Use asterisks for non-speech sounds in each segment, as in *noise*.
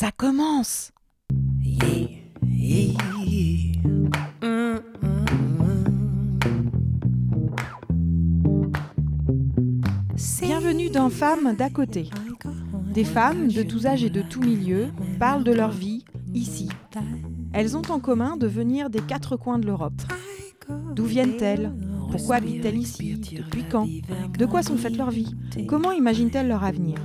Ça commence Bienvenue dans Femmes d'à côté. Des femmes de tous âges et de tous milieux parlent de leur vie ici. Elles ont en commun de venir des quatre coins de l'Europe. D'où viennent-elles? Pourquoi habitent-elles ici? Depuis quand? De quoi sont faites leur vie Comment imaginent-elles leur avenir?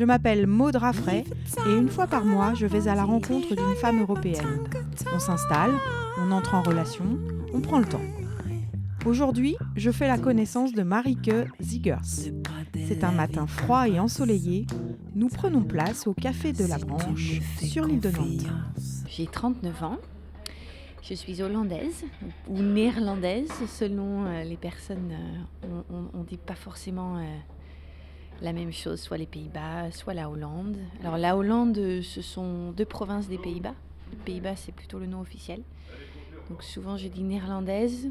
Je m'appelle Maud Raffray et une fois par mois, je vais à la rencontre d'une femme européenne. On s'installe, on entre en relation, on prend le temps. Aujourd'hui, je fais la connaissance de Marike Ziegers. C'est un matin froid et ensoleillé. Nous prenons place au Café de la Branche sur l'île de Nantes. J'ai 39 ans. Je suis hollandaise ou néerlandaise selon euh, les personnes. euh, on ne dit pas forcément euh, la même chose, soit les Pays-Bas, soit la Hollande. Alors la Hollande, ce sont deux provinces des Pays-Bas. Pays-Bas, c'est plutôt le nom officiel. Donc souvent, je dis néerlandaise.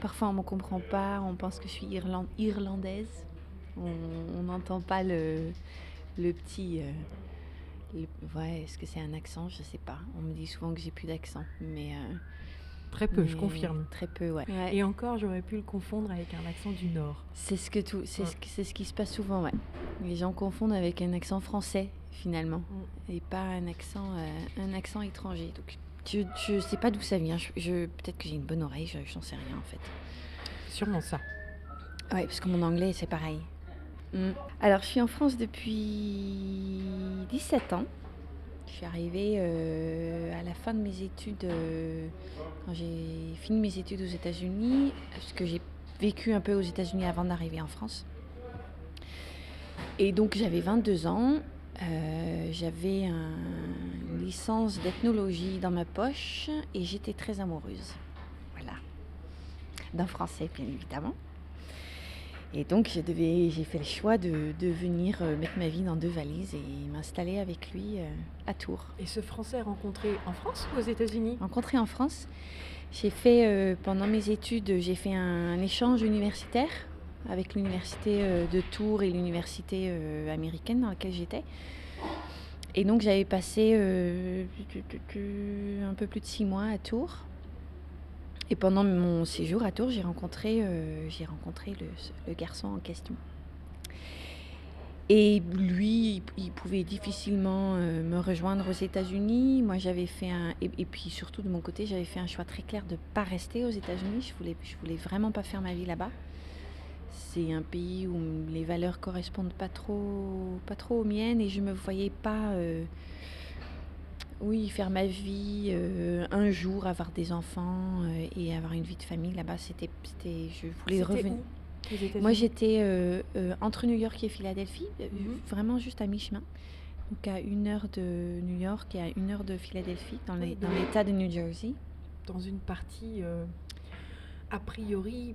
Parfois, on ne me comprend pas. On pense que je suis irlan- irlandaise. On n'entend pas le, le petit. euh, ouais, est-ce que c'est un accent? Je sais pas. On me dit souvent que j'ai plus d'accent, mais euh, Très peu, je confirme. Très peu, ouais. Et encore, j'aurais pu le confondre avec un accent du Nord. C'est ce que tout, c'est Ouais. ce, qui se passe souvent, ouais. Les gens confondent avec un accent français finalement, et pas un accent, euh, un accent étranger. Donc, je, je sais pas d'où ça vient. Je, je- peut-être que j'ai une bonne oreille, je, j'en sais rien en fait. Sûrement ça. Ouais, parce que mon anglais c'est pareil. Mm. Alors, je suis en France depuis 17 ans. Je suis arrivée euh, à la fin de mes études, euh, quand j'ai fini mes études aux États-Unis, parce que j'ai vécu un peu aux États-Unis avant d'arriver en France. Et donc, j'avais 22 ans. euh, j'avais un- une licence d'ethnologie dans ma poche et j'étais très amoureuse. Voilà. D'un français, bien évidemment. Et donc, je devais, j'ai fait le choix de, de venir euh, mettre ma vie dans deux valises et m'installer avec lui euh, à Tours. Et ce Français rencontré en France ou aux États-Unis? Rencontré en France, j'ai fait, euh, pendant mes études, j'ai fait un, échange universitaire avec l'université euh, de Tours et l'université euh, américaine dans laquelle j'étais. Et donc, j'avais passé un peu plus de six mois à Tours. Et pendant mon séjour à Tours, j'ai rencontré, euh, j'ai rencontré le, le garçon en question. Et lui, il, pouvait difficilement euh, me rejoindre aux États-Unis. Moi, j'avais fait un. Et, puis surtout, de mon côté, j'avais fait un choix très clair de ne pas rester aux États-Unis. Je voulais, je voulais vraiment pas faire ma vie là-bas. C'est un pays où les valeurs correspondent pas trop, pas trop aux miennes et je me voyais pas. euh, oui, faire ma vie, euh, un jour avoir des enfants euh, et avoir une vie de famille là-bas, c'était, c'était, je voulais revenir. Moi, j'étais euh, entre New York et Philadelphie, Mhm. vraiment juste à mi-chemin. Donc à une heure de New York et à une heure de Philadelphie, dans les- l'État de New Jersey. dans une partie a priori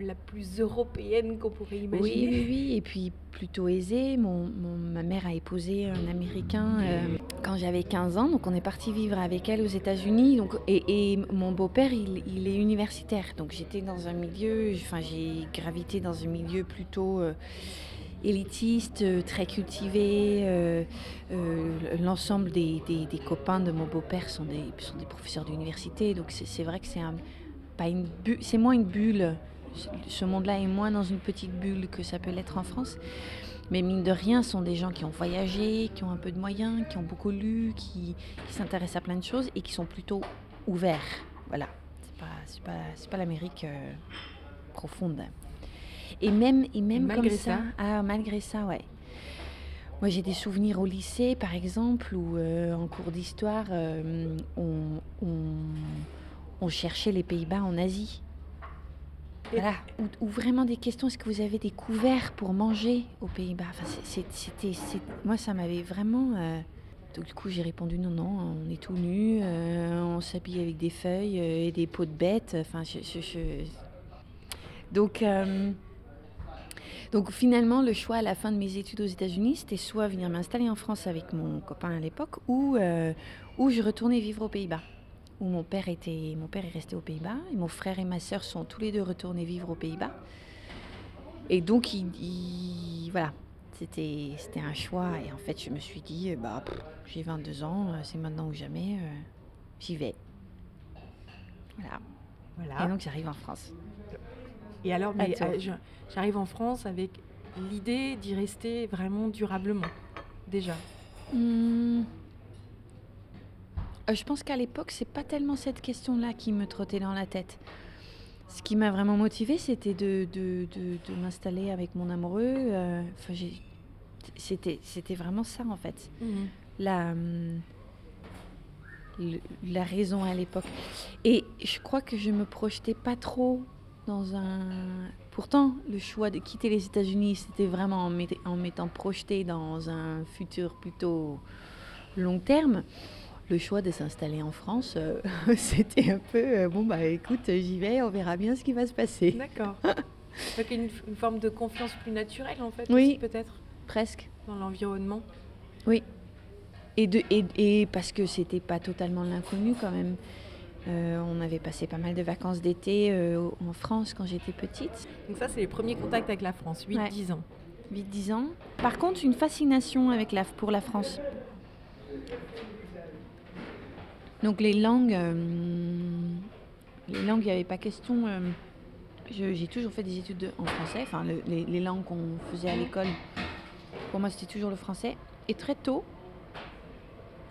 la plus européenne qu'on pourrait imaginer. oui, oui, et puis plutôt aisée. Mon, mon- ma mère a épousé un Américain euh, quand j'avais 15 ans, donc on est parti vivre avec elle aux États-Unis. Donc, et, et mon beau-père, il, il est universitaire, donc j'étais dans un milieu, enfin j'ai gravité dans un milieu plutôt euh, élitiste, euh, très cultivé. euh, euh, L'ensemble des, des- des copains de mon beau-père sont des, sont des professeurs d'université, donc c'est c'est vrai que c'est un, pas une c'est moins une bulle. Ce- monde-là est moins dans une petite bulle que ça peut l'être en France. Mais mine de rien, ce sont des gens qui ont voyagé, qui ont un peu de moyens, qui ont beaucoup lu, qui, qui s'intéressent à plein de choses et qui sont plutôt ouverts. Voilà. C'est pas, c'est pas, c'est pas l'Amérique euh, profonde. Et même, et même malgré comme ça, ça ah, malgré ça, ouais. Moi, j'ai des souvenirs au lycée, par exemple, où euh, en cours d'histoire, euh, on, on- on cherchait les Pays-Bas en Asie. Voilà. Ou, ou vraiment des questions, est-ce que vous avez des couverts pour manger aux Pays-Bas? Enfin, c'était, Moi, ça m'avait vraiment... euh, Donc du coup, j'ai répondu non, non, on est tout nu, euh, on s'habille avec des feuilles euh, et des peaux de bêtes. Enfin, je, je- je- Donc, euh, donc finalement, le choix à la fin de mes études aux États-Unis, c'était soit venir m'installer en France avec mon copain à l'époque, ou, euh, ou je retournais vivre aux Pays-Bas. Où mon père était, mon père est resté aux Pays-Bas et mon frère et ma sœur sont tous les deux retournés vivre aux Pays-Bas. Et donc, il, il- voilà, c'était c'était un choix. Et en fait, je me suis dit, bah, j'ai 22 ans, c'est maintenant ou jamais, j'y vais. Voilà. voilà. Et donc, j'arrive en France. Et alors, mais, j'arrive en France avec l'idée d'y rester vraiment durablement, déjà. Hmm. je pense qu'à l'époque, c'est pas tellement cette question-là qui me trottait dans la tête. Ce qui m'a vraiment motivée, c'était de, de, de, m'installer avec mon amoureux. Euh, c'était, c'était vraiment ça, en fait. Mhm. La, hum, la raison à l'époque. Et je crois que je me projetais pas trop dans un. Pourtant, le choix de quitter les États-Unis, c'était vraiment en, en m'étant projeté dans un futur plutôt long terme le choix de s'installer en France, euh, *laughs* c'était un peu euh, bon bah écoute, j'y vais, on verra bien ce qui va se passer. D'accord. *laughs* Donc une, une, forme de confiance plus naturelle en fait, oui, peut-être? Presque. Dans l'environnement? Oui. Et, de, et, et parce que c'était pas totalement l'inconnu quand même. Euh, on avait passé pas mal de vacances d'été en France quand j'étais petite. Donc ça, c'est les premiers contacts avec la France, 8-10 ans. 8-10 ans. Par contre, une fascination avec la, pour la France? Donc les langues, euh, les langues, il n'y avait pas question. Euh, j'ai toujours fait des études en français, enfin les, langues qu'on faisait à l'école, pour moi c'était toujours le français. Et très tôt,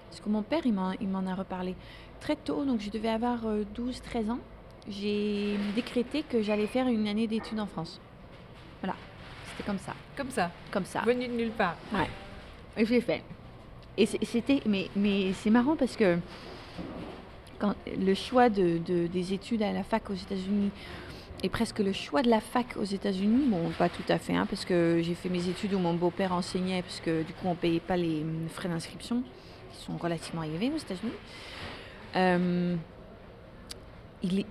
parce que mon père il m'en a reparlé, très tôt, donc je devais avoir 12-13 euh, ans, j'ai décrété que j'allais faire une année d'études en France. Voilà, c'était comme ça. Comme ça Comme ça. Venu de nulle part. Ouais. Et je l'ai fait. Et c'était, mais, mais c'est marrant parce que le choix de, des études à la fac aux États-Unis et presque le choix de la fac aux États-Unis, bon, pas tout à fait, hein, parce que j'ai fait mes études où mon beau-père enseignait, parce que du coup, on ne payait pas les frais d'inscription, qui sont relativement élevés aux États-Unis. Euh, il,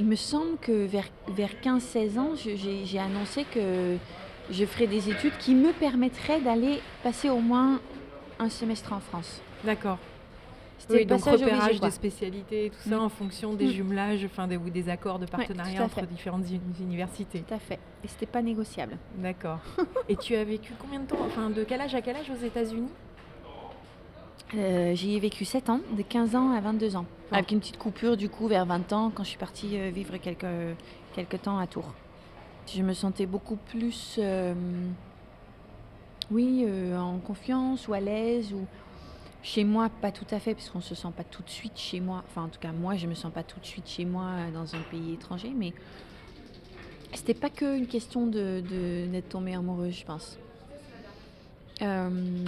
me, semble que vers, vers 15-16 ans, j'ai annoncé que je ferais des études qui me permettraient d'aller passer au moins un semestre en France. D'accord. C'était le donc repérage des spécialités tout ça mm. en fonction des mm. jumelages enfin des, ou des accords de partenariat entre différentes universités. Tout à fait. Et c'était pas négociable. D'accord. *laughs* et tu as vécu combien de temps Enfin, de quel âge à quel âge aux États-Unis? Euh, J'y ai vécu 7 ans, de 15 ans à 22 ans. Avec une petite coupure du coup vers 20 ans quand je suis partie euh, vivre quelques, quelques temps à Tours. Je me sentais beaucoup plus, euh, oui, en confiance ou à l'aise ou chez moi, pas tout à fait, puisqu'on ne se sent pas tout de suite chez moi. Enfin, en tout cas, moi, je ne me sens pas tout de suite chez moi euh, dans un pays étranger. Mais c'était pas qu'une question de, d'être tombée amoureuse, je pense. Euh,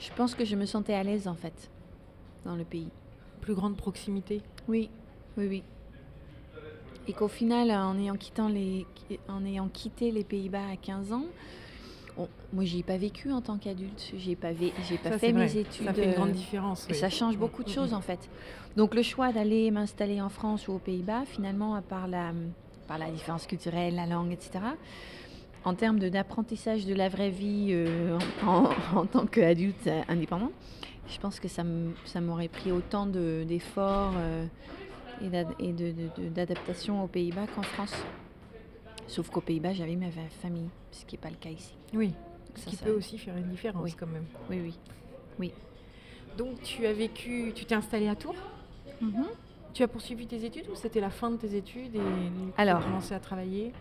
je pense que je me sentais à l'aise, en fait, dans le pays. Plus grande proximité Oui, oui, oui. Et qu'au final, en ayant, quittant les, en ayant quitté les Pays-Bas à 15 ans, moi, j'y ai pas vécu en tant qu'adulte. J'ai pas, j'ai pas fait mes études. Ça fait une grande différence. Et ça change beaucoup de mm, choses mm, en fait. Donc le choix d'aller m'installer en France ou aux Pays-Bas, finalement, à part la, par la différence culturelle, la langue, etc. En termes d'apprentissage de la vraie vie euh, en, tant qu'adulte euh, indépendant, je pense que ça m'aurait pris autant d'efforts euh, et d'adaptation aux Pays-Bas qu'en France. Sauf qu'aux Pays-Bas, j'avais ma famille, ce qui n'est pas le cas ici. Oui, ce qui peut aussi faire une différence quand même. Oui, oui. oui. Donc tu as vécu, tu t'es installée à Tours mhm. Tu as poursuivi tes études ou c'était la fin de tes études et tu as commencé à travailler?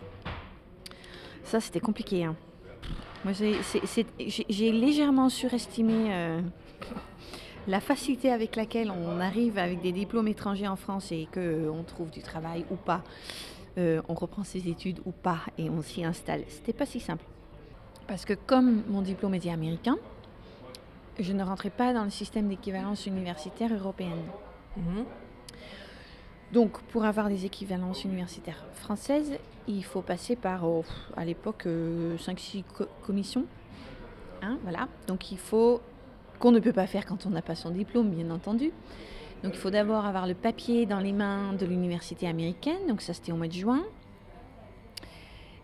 Ça, c'était compliqué. Hein. Moi, j'ai légèrement surestimé euh, la facilité avec laquelle on arrive avec des diplômes étrangers en France et qu'on trouve du travail ou pas. Euh, on reprend ses études ou pas et on s'y installe. C'était pas si simple. Parce que comme mon diplôme était américain, je ne rentrais pas dans le système d'équivalence universitaire européenne. Mhm. Donc, pour avoir des équivalences universitaires françaises, il faut passer par, oh, à l'époque, 5-6 euh, commissions. Hein, voilà. Donc, il faut, qu'on ne peut pas faire quand on n'a pas son diplôme, bien entendu. Donc il faut d'abord avoir le papier dans les mains de l'université américaine, donc ça c'était au mois de juin.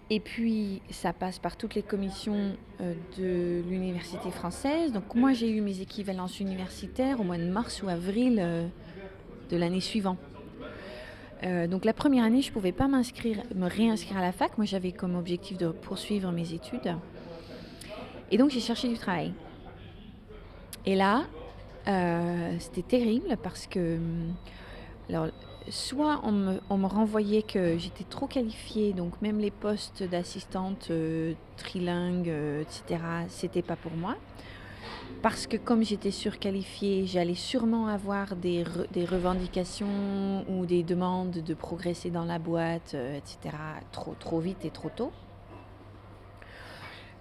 Et puis ça passe par toutes les commissions euh, de l'université française. Donc moi j'ai eu mes équivalences universitaires au mois de mars ou avril euh, de l'année suivante. Euh, donc la première année, je ne pouvais pas m'inscrire, me réinscrire à la fac. Moi, j'avais comme objectif de poursuivre mes études. Et donc, j'ai cherché du travail. Et là, euh, c'était terrible parce que, hum, soit on me, renvoyait que j'étais trop qualifiée, donc même les postes d'assistante euh, trilingue, etc., c'était pas pour moi parce que comme j'étais surqualifiée, j'allais sûrement avoir des, des, revendications ou des demandes de progresser dans la boîte, euh, etc., trop, trop vite et trop tôt.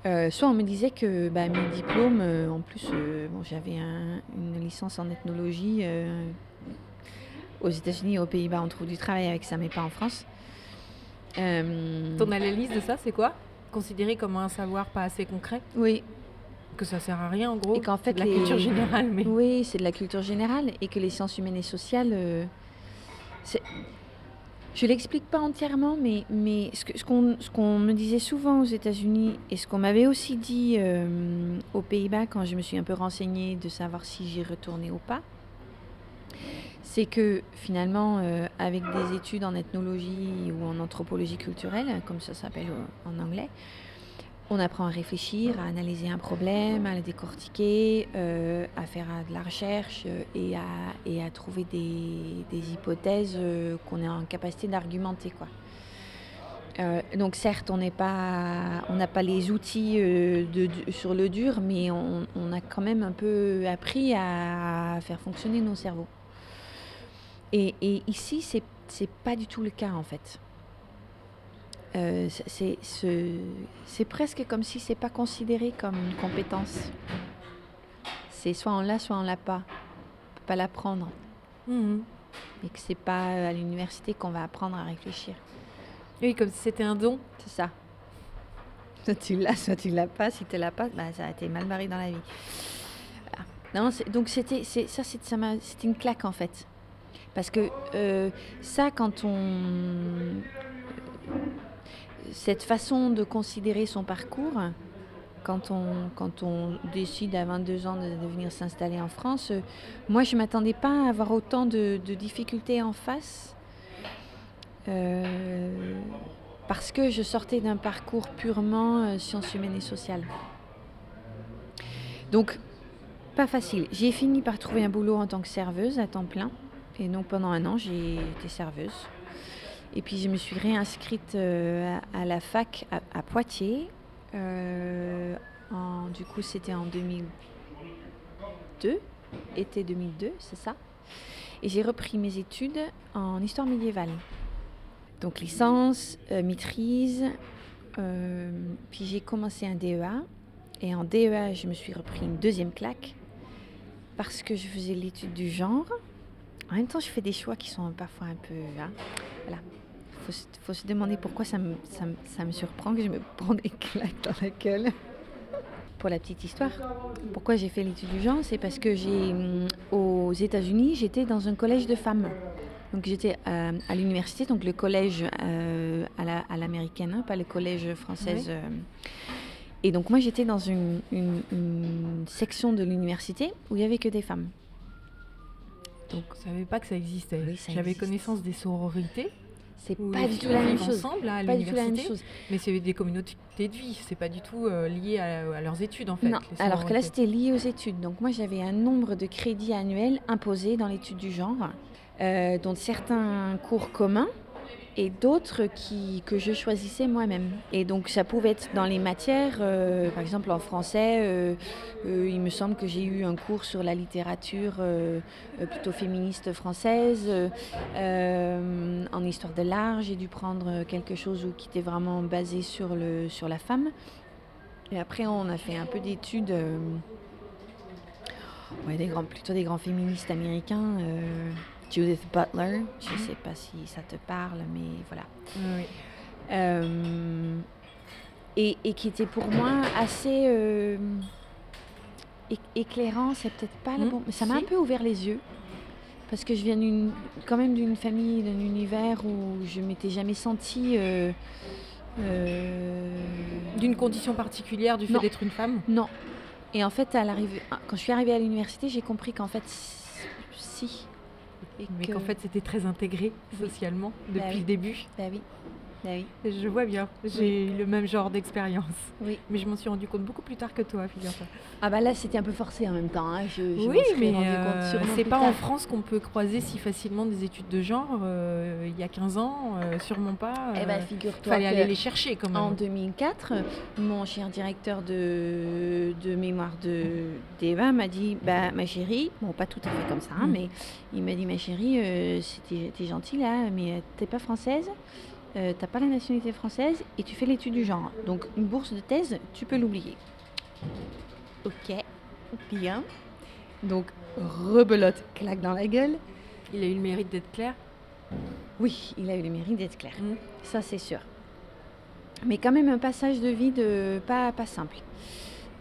Euh, soit on me disait que bah, mes diplômes, euh, en plus, bon, j'avais une licence en ethnologie. aux États-Unis et aux Pays-Bas, on trouve du travail avec ça, mais pas en France. Ton analyse de ça, c'est quoi? Considéré comme un savoir pas assez concret? Oui, que ça sert à rien en gros? Et qu'en fait, la culture générale. Mais... Oui, c'est de la culture générale et que les sciences humaines et sociales, je l'explique pas entièrement, mais, mais ce qu'on ce qu'on me disait souvent aux États-Unis et ce qu'on m'avait aussi dit euh, aux Pays-Bas quand je me suis un peu renseignée de savoir si j'y retournais ou pas, c'est que finalement, euh, avec des études en ethnologie ou en anthropologie culturelle, comme ça s'appelle en anglais, on apprend à réfléchir, à analyser un problème, à le décortiquer, euh, à faire de la recherche euh, et, à, trouver des, hypothèses euh, qu'on est en capacité d'argumenter. Quoi. donc certes, on n'a pas, les outils de, sur le dur, mais on, a quand même un peu appris à faire fonctionner nos cerveaux. Et, et ici, c'est, c'est pas du tout le cas en fait. Euh, c'est presque comme si c'est pas considéré comme une compétence. C'est soit on l'a, soit on l'a pas. On peut pas l'apprendre. Mhm. Et que c'est pas à l'université qu'on va apprendre à réfléchir. Oui, comme si c'était un don. C'est ça. Soit tu l'as, soit tu l'as pas. Si tu l'as pas, bah, ça a été mal barré dans la vie. Non, donc c'était, ça, c'était une claque en fait. Parce que euh, ça, quand on cette façon de considérer son parcours, quand on, décide à 22 ans de, venir s'installer en France, moi je ne m'attendais pas à avoir autant de, difficultés en face. Euh, parce que je sortais d'un parcours purement euh, sciences humaines et sociales. Donc, pas facile. J'ai fini par trouver un boulot en tant que serveuse à temps plein. Et donc pendant un an, j'ai été serveuse. Et puis je me suis réinscrite euh, à, la fac à, Poitiers. Euh, du coup, c'était en 2002, été 2002, c'est ça. Et j'ai repris mes études en histoire médiévale. Donc licence, euh, maîtrise. puis j'ai commencé un DEA. Et en DEA, je me suis repris une deuxième claque parce que je faisais l'étude du genre. En même temps, je fais des choix qui sont parfois un peu. Hein, voilà faut, faut se demander pourquoi ça me, ça, ça me surprend que je me prends des claques dans la gueule. Pour la petite histoire, pourquoi j'ai fait l'étude du genre, c'est parce que j'ai mm, aux États-Unis, j'étais dans un collège de femmes. Donc j'étais à, à l'université, donc le collège euh, à l'américaine, hein, pas le collège française. Euh. Et donc moi j'étais dans une, une, une, section de l'université où il y avait que des femmes. Donc, je savais pas que ça existait. J'avais connaissance des sororités, c'est pas du tout la même chose. ensemble à l'université, mais c'est des communautés de vie. C'est pas du tout euh, lié à, leurs études en fait. Non, alors que là c'était lié aux études. Donc moi j'avais un nombre de crédits annuels imposés dans l'étude du genre, euh, dont certains cours communs et d'autres que je choisissais moi-même. Et donc ça pouvait être dans les matières, euh, par exemple en français, euh, euh, il me semble que j'ai eu un cours sur la littérature plutôt féministe française. en histoire de l'art, j'ai dû prendre quelque chose qui était vraiment basé sur, le, sur la femme. Et après, on a fait un peu d'études. Ouais, plutôt des grands féministes américains. Judith Butler. Je ne mhm. sais pas si ça te parle, mais voilà. Euh, et, qui était pour moi assez euh, éclairant, c'est peut-être pas le mhm. bon, mais ça m'a un peu ouvert les yeux. Parce que je viens quand même d'une famille, d'un univers où je m'étais jamais sentie. Euh, d'une condition particulière du fait d'être une femme? Non. Et en fait, à quand je suis arrivée à l'université, j'ai compris qu'en fait, si, mais qu'en fait c'était très intégré socialement bah depuis le début. Bah oui. Oui. Je vois bien, j'ai eu le même genre d'expérience. Oui. Mais je m'en suis rendu compte beaucoup plus tard que toi, figure-toi. Ah bah là c'était un peu forcé en même temps. Hein. Je, je oui, mais euh, c'est pas en France qu'on peut croiser si facilement des études de genre. Euh, il y a 15 ans, euh, sûrement pas. eh bah figure-toi. Fallait aller les chercher quand même. En 2004, mon cher directeur de, de mémoire de d'Eva m'a dit Bah ma chérie, bon pas tout à fait comme ça, hein, mm. mais il m'a dit Ma chérie, t'es gentil là, mais t'es pas française euh, t'as pas la nationalité française et tu fais l'étude du genre. Donc une bourse de thèse, tu peux l'oublier. Ok, bien. Donc rebelote, claque dans la gueule. Il a eu le mérite d'être clair? Oui, il a eu le mérite d'être clair. Mmh. Ça c'est sûr. Mais quand même un passage de vie de pas, pas simple.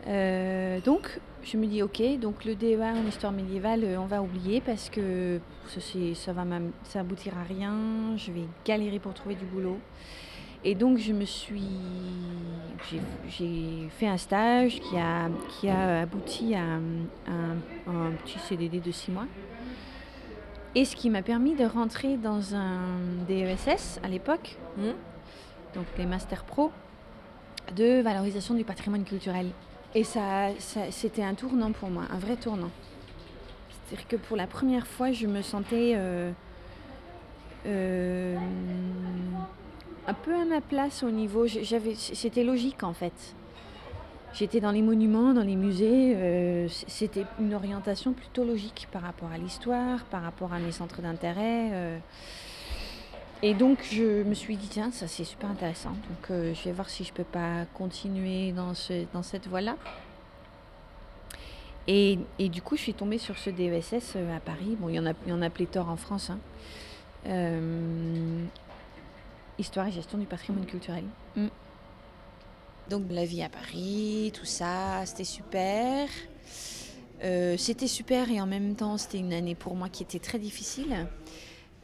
Euh, donc je me dis ok, donc le DEA en histoire médiévale, euh, on va oublier parce que ça va ça aboutir à rien, je vais galérer pour trouver du boulot. Et donc je me suis, j'ai fait un stage qui a, qui a abouti à un, petit CDD de six mois. Et ce qui m'a permis de rentrer dans un DESS à l'époque, mmh. donc les Master Pro, de valorisation du patrimoine culturel. Et ça, c'était un tournant pour moi, un vrai tournant. C'est-à-dire que pour la première fois, je me sentais euh, euh, un peu à ma place au niveau. C'était logique en fait. J'étais dans les monuments, dans les musées. Euh, c'était une orientation plutôt logique par rapport à l'histoire, par rapport à mes centres d'intérêt. Et donc je me suis dit, tiens, ça c'est super intéressant. Donc euh, je vais voir si je peux pas continuer dans, ce, dans cette voie-là. Et, et, du coup, je suis tombée sur ce DESS euh, à Paris. Bon, il y en a, il y en a pléthore en France. Hein. Euh, histoire et gestion du patrimoine culturel. Mm. Donc la vie à Paris, tout ça, c'était super. c'était super et en même temps, c'était une année pour moi qui était très difficile.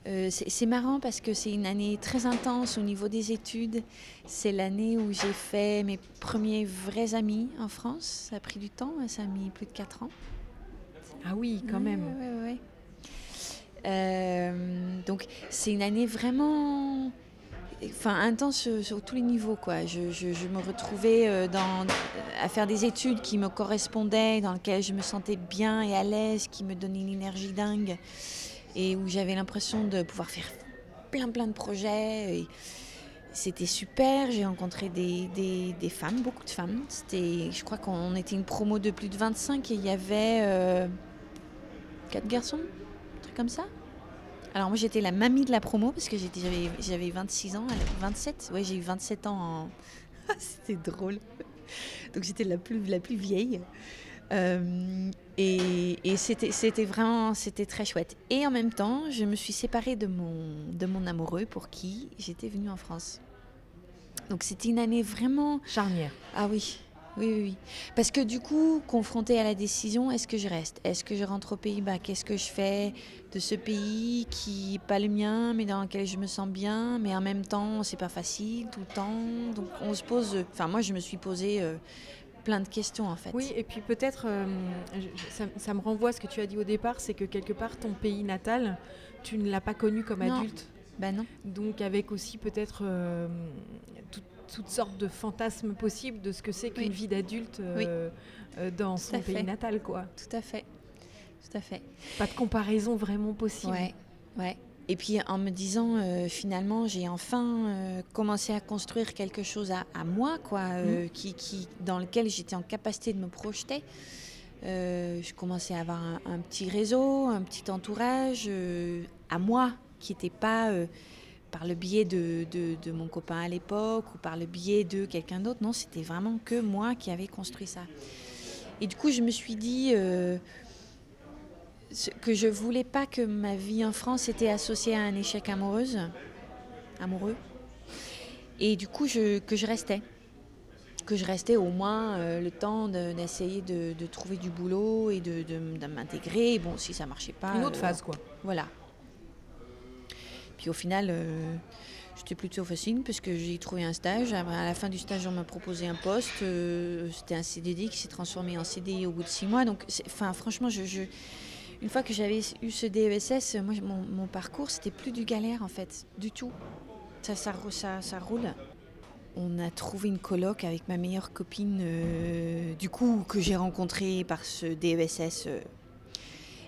Euh, c'est marrant parce que c'est une année très intense au niveau des études. C'est l'année où j'ai fait mes premiers vrais amis en France. Ça a pris du temps, ça a mis plus de 4 ans. Ah oui, quand même. Euh, donc c'est une année vraiment enfin, intense sur, tous les niveaux. Quoi. Je, me retrouvais euh, dans, à faire des études qui me correspondaient, dans lesquelles je me sentais bien et à l'aise, qui me donnaient une énergie dingue et où j'avais l'impression de pouvoir faire plein plein de projets. C'était super, j'ai rencontré des, des, femmes, beaucoup de femmes. C'était, je crois qu'on était une promo de plus de 25 et il y avait euh, 4 garçons, un truc comme ça. Alors moi j'étais la mamie de la promo parce que j'avais, j'avais 26 ans, 27, ouais j'ai eu 27 ans. *laughs* C'était drôle. Donc j'étais la plus, la plus vieille. Euh, et, c'était vraiment c'était très chouette. Et en même temps, je me suis séparée de mon, de mon amoureux pour qui j'étais venue en France. Donc c'était une année vraiment... Charnière. Ah oui, oui, oui, Parce que du coup, confrontée à la décision, est-ce que je reste? Est-ce que je rentre au Pays-Bas Qu'est-ce que je fais de ce pays qui n'est pas le mien, mais dans lequel je me sens bien, mais en même temps, c'est pas facile tout le temps. Donc on se pose... Enfin, moi, je me suis posée... Euh, plein de questions en fait. Oui, et puis peut-être, euh, ça, me renvoie à ce que tu as dit au départ, c'est que quelque part ton pays natal, tu ne l'as pas connu comme adulte. Ben non. Donc avec aussi peut-être euh, toutes sortes de fantasmes possibles de ce que c'est qu'une vie d'adulte euh, dans son pays natal, quoi. Tout à fait. Tout à fait. Pas de comparaison vraiment possible. Ouais, ouais. Et puis en me disant, euh, finalement, j'ai enfin euh, commencé à construire quelque chose à, moi, quoi, euh, mmh. qui, qui, dans lequel j'étais en capacité de me projeter. je commençais à avoir un, petit réseau, un petit entourage à moi, qui n'était pas par le biais de, de, de mon copain à l'époque ou par le biais de quelqu'un d'autre. Non, c'était vraiment que moi qui avais construit ça. Et du coup, je me suis dit que je voulais pas que ma vie en France était associée à un échec amoureuse, amoureux. Et du coup, que je restais. Que je restais au moins euh, le temps d'essayer de, trouver du boulot et de, m'intégrer. Bon, si ça marchait pas. Une autre euh, phase, quoi. Voilà. Puis au final, euh, j'étais plutôt facile parce que j'ai trouvé un stage. À la fin du stage, on m'a proposé un poste. C'était un CDD qui s'est transformé en CDI au bout de six mois. Donc, enfin, franchement, je une fois que j'avais eu ce DESS, moi, mon, parcours, c'était plus du galère en fait, du tout. Ça, ça, ça, ça roule. On a trouvé une coloc avec ma meilleure copine, euh, du coup, que j'ai rencontrée par ce DESS euh,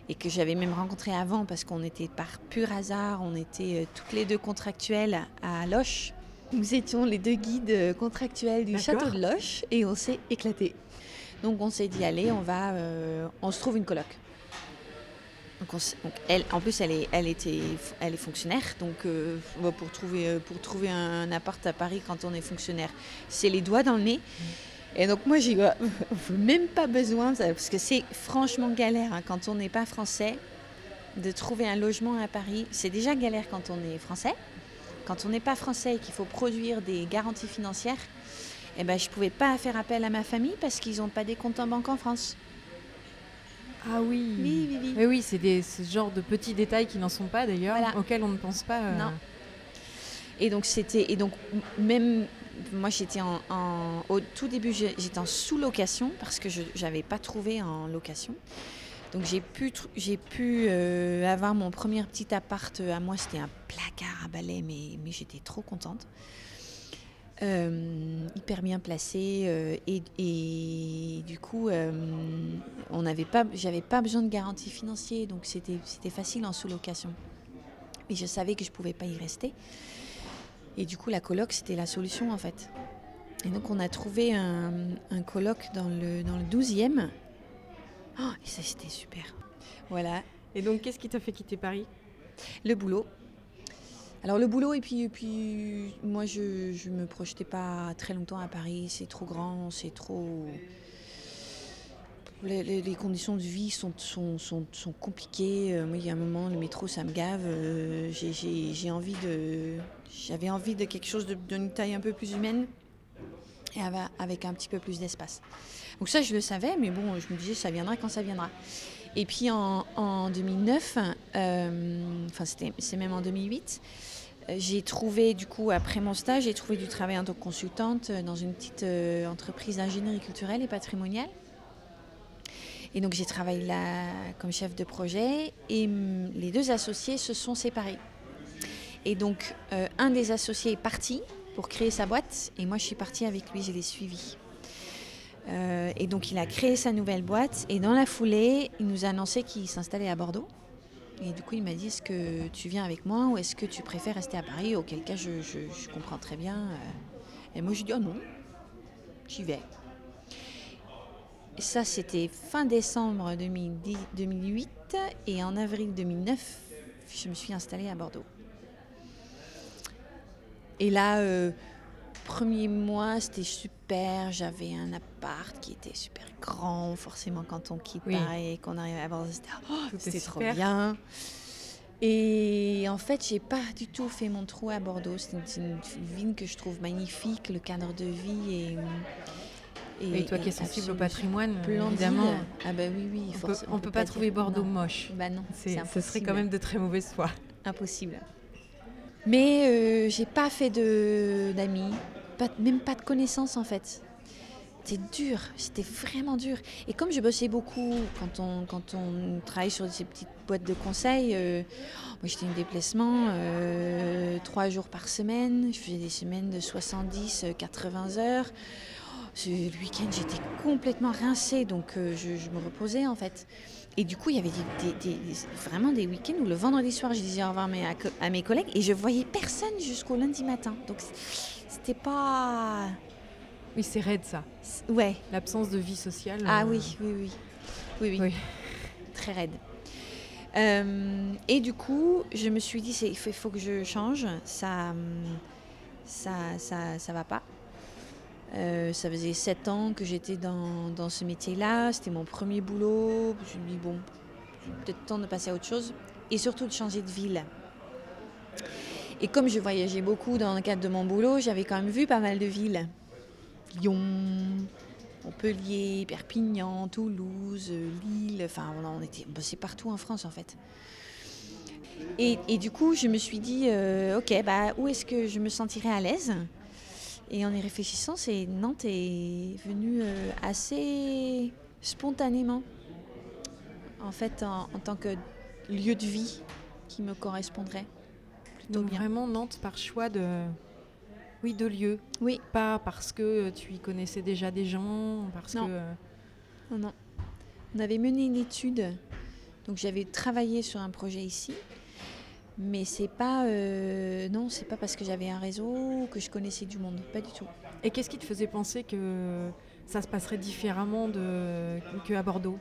et que j'avais même rencontré avant parce qu'on était par pur hasard, on était euh, toutes les deux contractuelles à Loche. Nous étions les deux guides contractuels du château de Loche et on s'est éclaté. Donc on s'est dit allez, on va, on se trouve une coloc. Donc, elle, en plus, elle est, elle était, elle est fonctionnaire. Donc, euh, pour trouver, euh, pour trouver un, appart à Paris quand on est fonctionnaire, c'est les doigts dans le nez. Mm. Et donc, moi, *laughs* j'ai même pas besoin, parce que c'est franchement galère hein, quand on n'est pas français de trouver un logement à Paris. C'est déjà galère quand on est français. Quand on n'est pas français et qu'il faut produire des garanties financières, eh ben, je ne pouvais pas faire appel à ma famille parce qu'ils n'ont pas des comptes en banque en France. Ah oui. Oui, oui, oui. Mais oui, c'est ce genre de petits détails qui n'en sont pas d'ailleurs, auxquels on ne pense pas. Euh. Non. Et donc c'était et donc même moi j'étais en, au tout début j'étais en sous-location parce que je n'avais pas trouvé en location. Donc j'ai pu j'ai pu euh, avoir mon premier petit appart à moi, c'était un placard à balai mais mais j'étais trop contente. Euh, hyper bien placé euh, et, du coup euh, on n'avait pas j'avais pas besoin de garantie financière donc c'était c'était facile en sous-location. Mais je savais que je pouvais pas y rester. Et du coup la coloc c'était la solution en fait. Et donc on a trouvé un, un coloc dans le dans le 12e oh, et ça c'était super. Voilà. Et donc qu'est-ce qui t'a fait quitter Paris? Le boulot alors le boulot et puis, puis moi je ne me projetais pas très longtemps à Paris, c'est trop grand, c'est trop... Les, conditions de vie sont, sont, sont, sont compliquées. Euh, moi, il y a un moment, le métro, ça me gave. Euh, j'ai envie de, j'avais envie de quelque chose d'une taille un peu plus humaine et avec un petit peu plus d'espace. Donc ça, je le savais, mais bon, je me disais, ça viendra quand ça viendra. Et puis en, en 2009, euh, enfin c'est même en 2008, j'ai trouvé, du coup, après mon stage, j'ai trouvé du travail en tant que consultante dans une petite euh, entreprise d'ingénierie culturelle et patrimoniale. Et donc j'ai travaillé là comme chef de projet et les deux associés se sont séparés. Et donc euh, un des associés est parti pour créer sa boîte et moi je suis partie avec lui, je l'ai suivi. Euh, et donc il a créé sa nouvelle boîte et dans la foulée, il nous a annoncé qu'il s'installait à Bordeaux. Et du coup, il m'a dit est-ce que tu viens avec moi ou est-ce que tu préfères rester à Paris? Auquel cas, je, comprends très bien. Euh. Et moi, je dis oh non, j'y vais. Ça, c'était fin décembre 2008 et en avril 2009, je me suis installée à Bordeaux. Et là, euh, premier mois, c'était super. J'avais un appart qui était super grand. Forcément, quand on quitte Paris et qu'on arrive à Bordeaux, c'était oh, trop bien. Et en fait, j'ai pas du tout fait mon trou à Bordeaux. C'est une, ville que je trouve magnifique, le cadre de vie et. Et, toi qui es sensible au patrimoine, évidemment. Ah bah oui, oui. On ne peut, pas, trouver Bordeaux moche. Bah non, ce serait quand même de très mauvaise foi. Impossible. Mais euh, j'ai pas fait d'amis, même pas de connaissances en fait. C'était dur, c'était vraiment dur. Et comme je bossais beaucoup quand on, quand on travaille sur ces petites boîtes de conseil, euh, moi j'étais en déplacement euh, trois jours par semaine, je faisais des semaines de 70, 80 heures. Ce, week-end j'étais complètement rincée, donc je, me reposais en fait. Et du coup, il y avait vraiment des week-ends où le vendredi soir, je disais au revoir à, mes collègues et je voyais personne jusqu'au lundi matin. Donc, c'était pas. Oui, c'est raide ça. Ouais. L'absence de vie sociale. Ah euh, oui, oui, oui, oui. Oui, Très raide. Euh, et du coup, je me suis dit, il faut, que je change. Ça, ça, ça, ça va pas. Euh, ça faisait sept ans que j'étais dans, dans, ce métier-là. C'était mon premier boulot. Je me suis dit, bon, peut-être temps de passer à autre chose. Et surtout de changer de ville. Et comme je voyageais beaucoup dans le cadre de mon boulot, j'avais quand même vu pas mal de villes. Lyon, Montpellier, Perpignan, Toulouse, Lille. Enfin, on, était bossé partout en France en fait. Et, et, du coup, je me suis dit, euh, ok, bah, où est-ce que je me sentirais à l'aise? Et en y réfléchissant, c'est Nantes est venue euh, assez spontanément. en fait, en, tant que lieu de vie qui me correspondrait Donc vraiment Nantes par choix de, oui, de lieu. Oui. Pas parce que tu y connaissais déjà des gens, parce non. que. Non, non. On avait mené une étude, donc j'avais travaillé sur un projet ici, mais c'est pas, euh, non, c'est pas parce que j'avais un réseau ou que je connaissais du monde, pas du tout. Et qu'est-ce qui te faisait penser que ça se passerait différemment de, qu'à Bordeaux?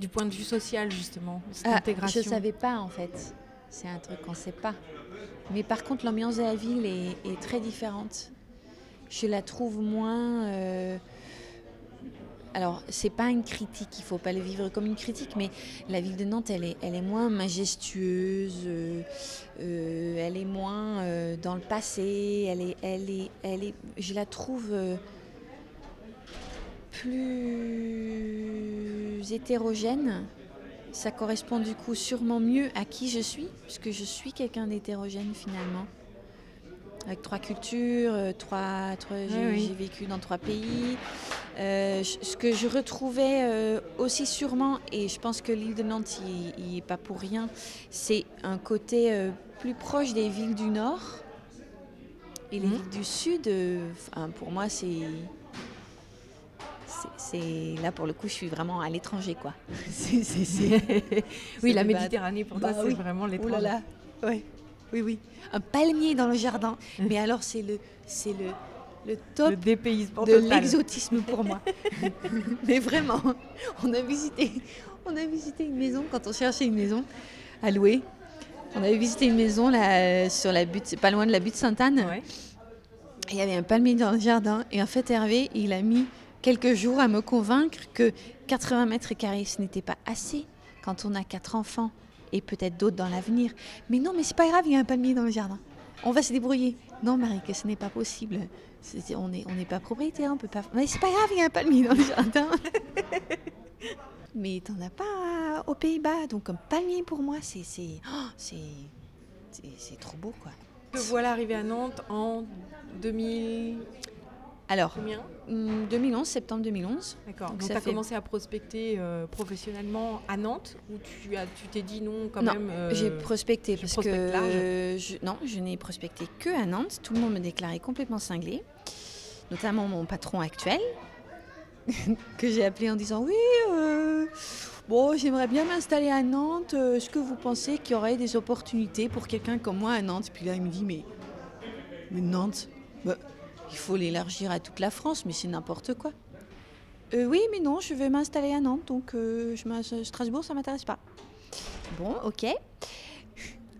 Du point de vue social, justement, cette ah, intégration Je ne savais pas, en fait. C'est un truc qu'on ne sait pas. Mais par contre, l'ambiance de la ville est, très différente. Je la trouve moins... Euh, alors, c'est pas une critique, il faut pas le vivre comme une critique, mais la ville de Nantes, elle est, elle est moins majestueuse, euh, euh, elle est moins euh, dans le passé, elle est, elle est, elle est, je la trouve plus hétérogène. Ça correspond du coup sûrement mieux à qui je suis, puisque je suis quelqu'un d'hétérogène finalement avec trois cultures, trois, j'ai vécu dans trois pays. Euh, ce que je retrouvais euh, aussi sûrement, et je pense que l'île de Nantes n'y est pas pour rien, c'est un côté euh, plus proche des villes du Nord. Et les mhm. villes du Sud, pour moi, c'est. C'est là pour le coup, je suis vraiment à l'étranger, quoi. *laughs* *laughs* oui, la Méditerranée pour toi, bah c'est vraiment l'étranger. Oui, oui. Un palmier dans le jardin, *laughs* mais alors c'est le, c'est le, le top de l'exotisme pour moi. Mais vraiment, on a visité, on a visité une maison quand on cherchait une maison à louer. On avait visité une maison là sur la butte, pas loin de la butte Sainte-Anne. Il y avait un palmier dans le jardin et en fait Hervé, il a mis quelques jours à me convaincre que 80 mètres carrés ce n'était pas assez quand on a quatre enfants et peut-être d'autres dans l'avenir. Mais non, mais c'est pas grave, il y a un palmier dans le jardin. On va se débrouiller. Non, Marie, que ce n'est pas possible on n'est pas propriétaire, on peut pas. Mais c'est pas grave, il y a un palmier dans le jardin. *laughs* Mais t'en as pas aux Pays-Bas, donc un palmier pour moi, c'est oh, c'est trop beau quoi. Te voilà arrivé à Nantes en 2000. Alors, 2011, hmm, septembre 2011. D'accord. Donc, tu as commencé à prospecter euh, professionnellement à Nantes ou tu t'es tu dit non quand même euh, J'ai prospecté parce que je, non, je n'ai prospecté que à Nantes. Tout le monde me déclarait complètement cinglé, notamment mon patron actuel *laughs* que j'ai appelé en disant oui. Euh, bon, j'aimerais bien m'installer à Nantes. Est-ce que vous pensez qu'il y aurait des opportunités pour quelqu'un comme moi à Nantes? Puis là, il me dit mais, mais Nantes bah, il faut l'élargir à toute la France, mais c'est n'importe quoi. Euh, oui, mais non, je vais m'installer à Nantes, donc euh, je Strasbourg, ça m'intéresse pas. Bon, ok.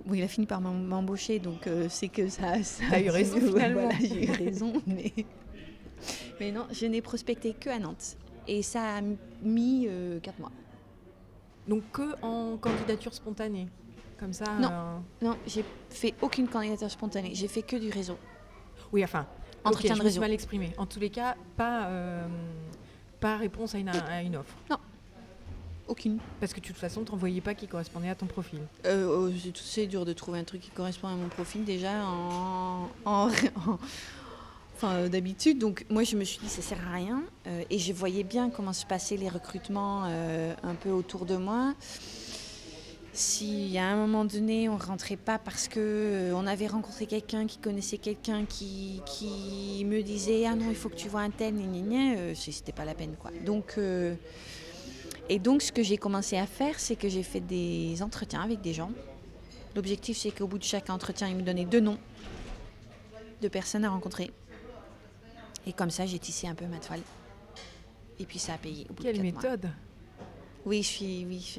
Bon, il a fini par m'embaucher, donc euh, c'est que ça, ça a eu raison *laughs* finalement. j'ai eu raison, mais... *laughs* mais non, je n'ai prospecté que à Nantes. Et ça a mis 4 mois. Donc que en candidature spontanée Comme ça Non, non j'ai fait aucune candidature spontanée. J'ai fait que du réseau. Oui, enfin, Entretien de réseau. mal exprimé. En tous les cas, pas, euh, pas réponse à une, à une offre. Non. Aucune. Parce que de toute façon, tu n'envoyais pas qui correspondait à ton profil. Euh, oh, c'est dur de trouver un truc qui correspond à mon profil déjà en, en, enfin, euh, d'habitude. Donc moi, je me suis dit, ça sert à rien. Euh, et je voyais bien comment se passaient les recrutements un peu autour de moi si à un moment donné on rentrait pas parce que euh, on avait rencontré quelqu'un qui connaissait quelqu'un qui, qui me disait ah non il faut que tu vois un tel euh, c'était pas la peine quoi. Donc euh, et donc ce que j'ai commencé à faire c'est que j'ai fait des entretiens avec des gens. L'objectif c'est qu'au bout de chaque entretien ils me donnaient deux noms de personnes à rencontrer. Et comme ça j'ai tissé un peu ma toile. Et puis ça a payé au bout quelle de méthode? Oui je suis oui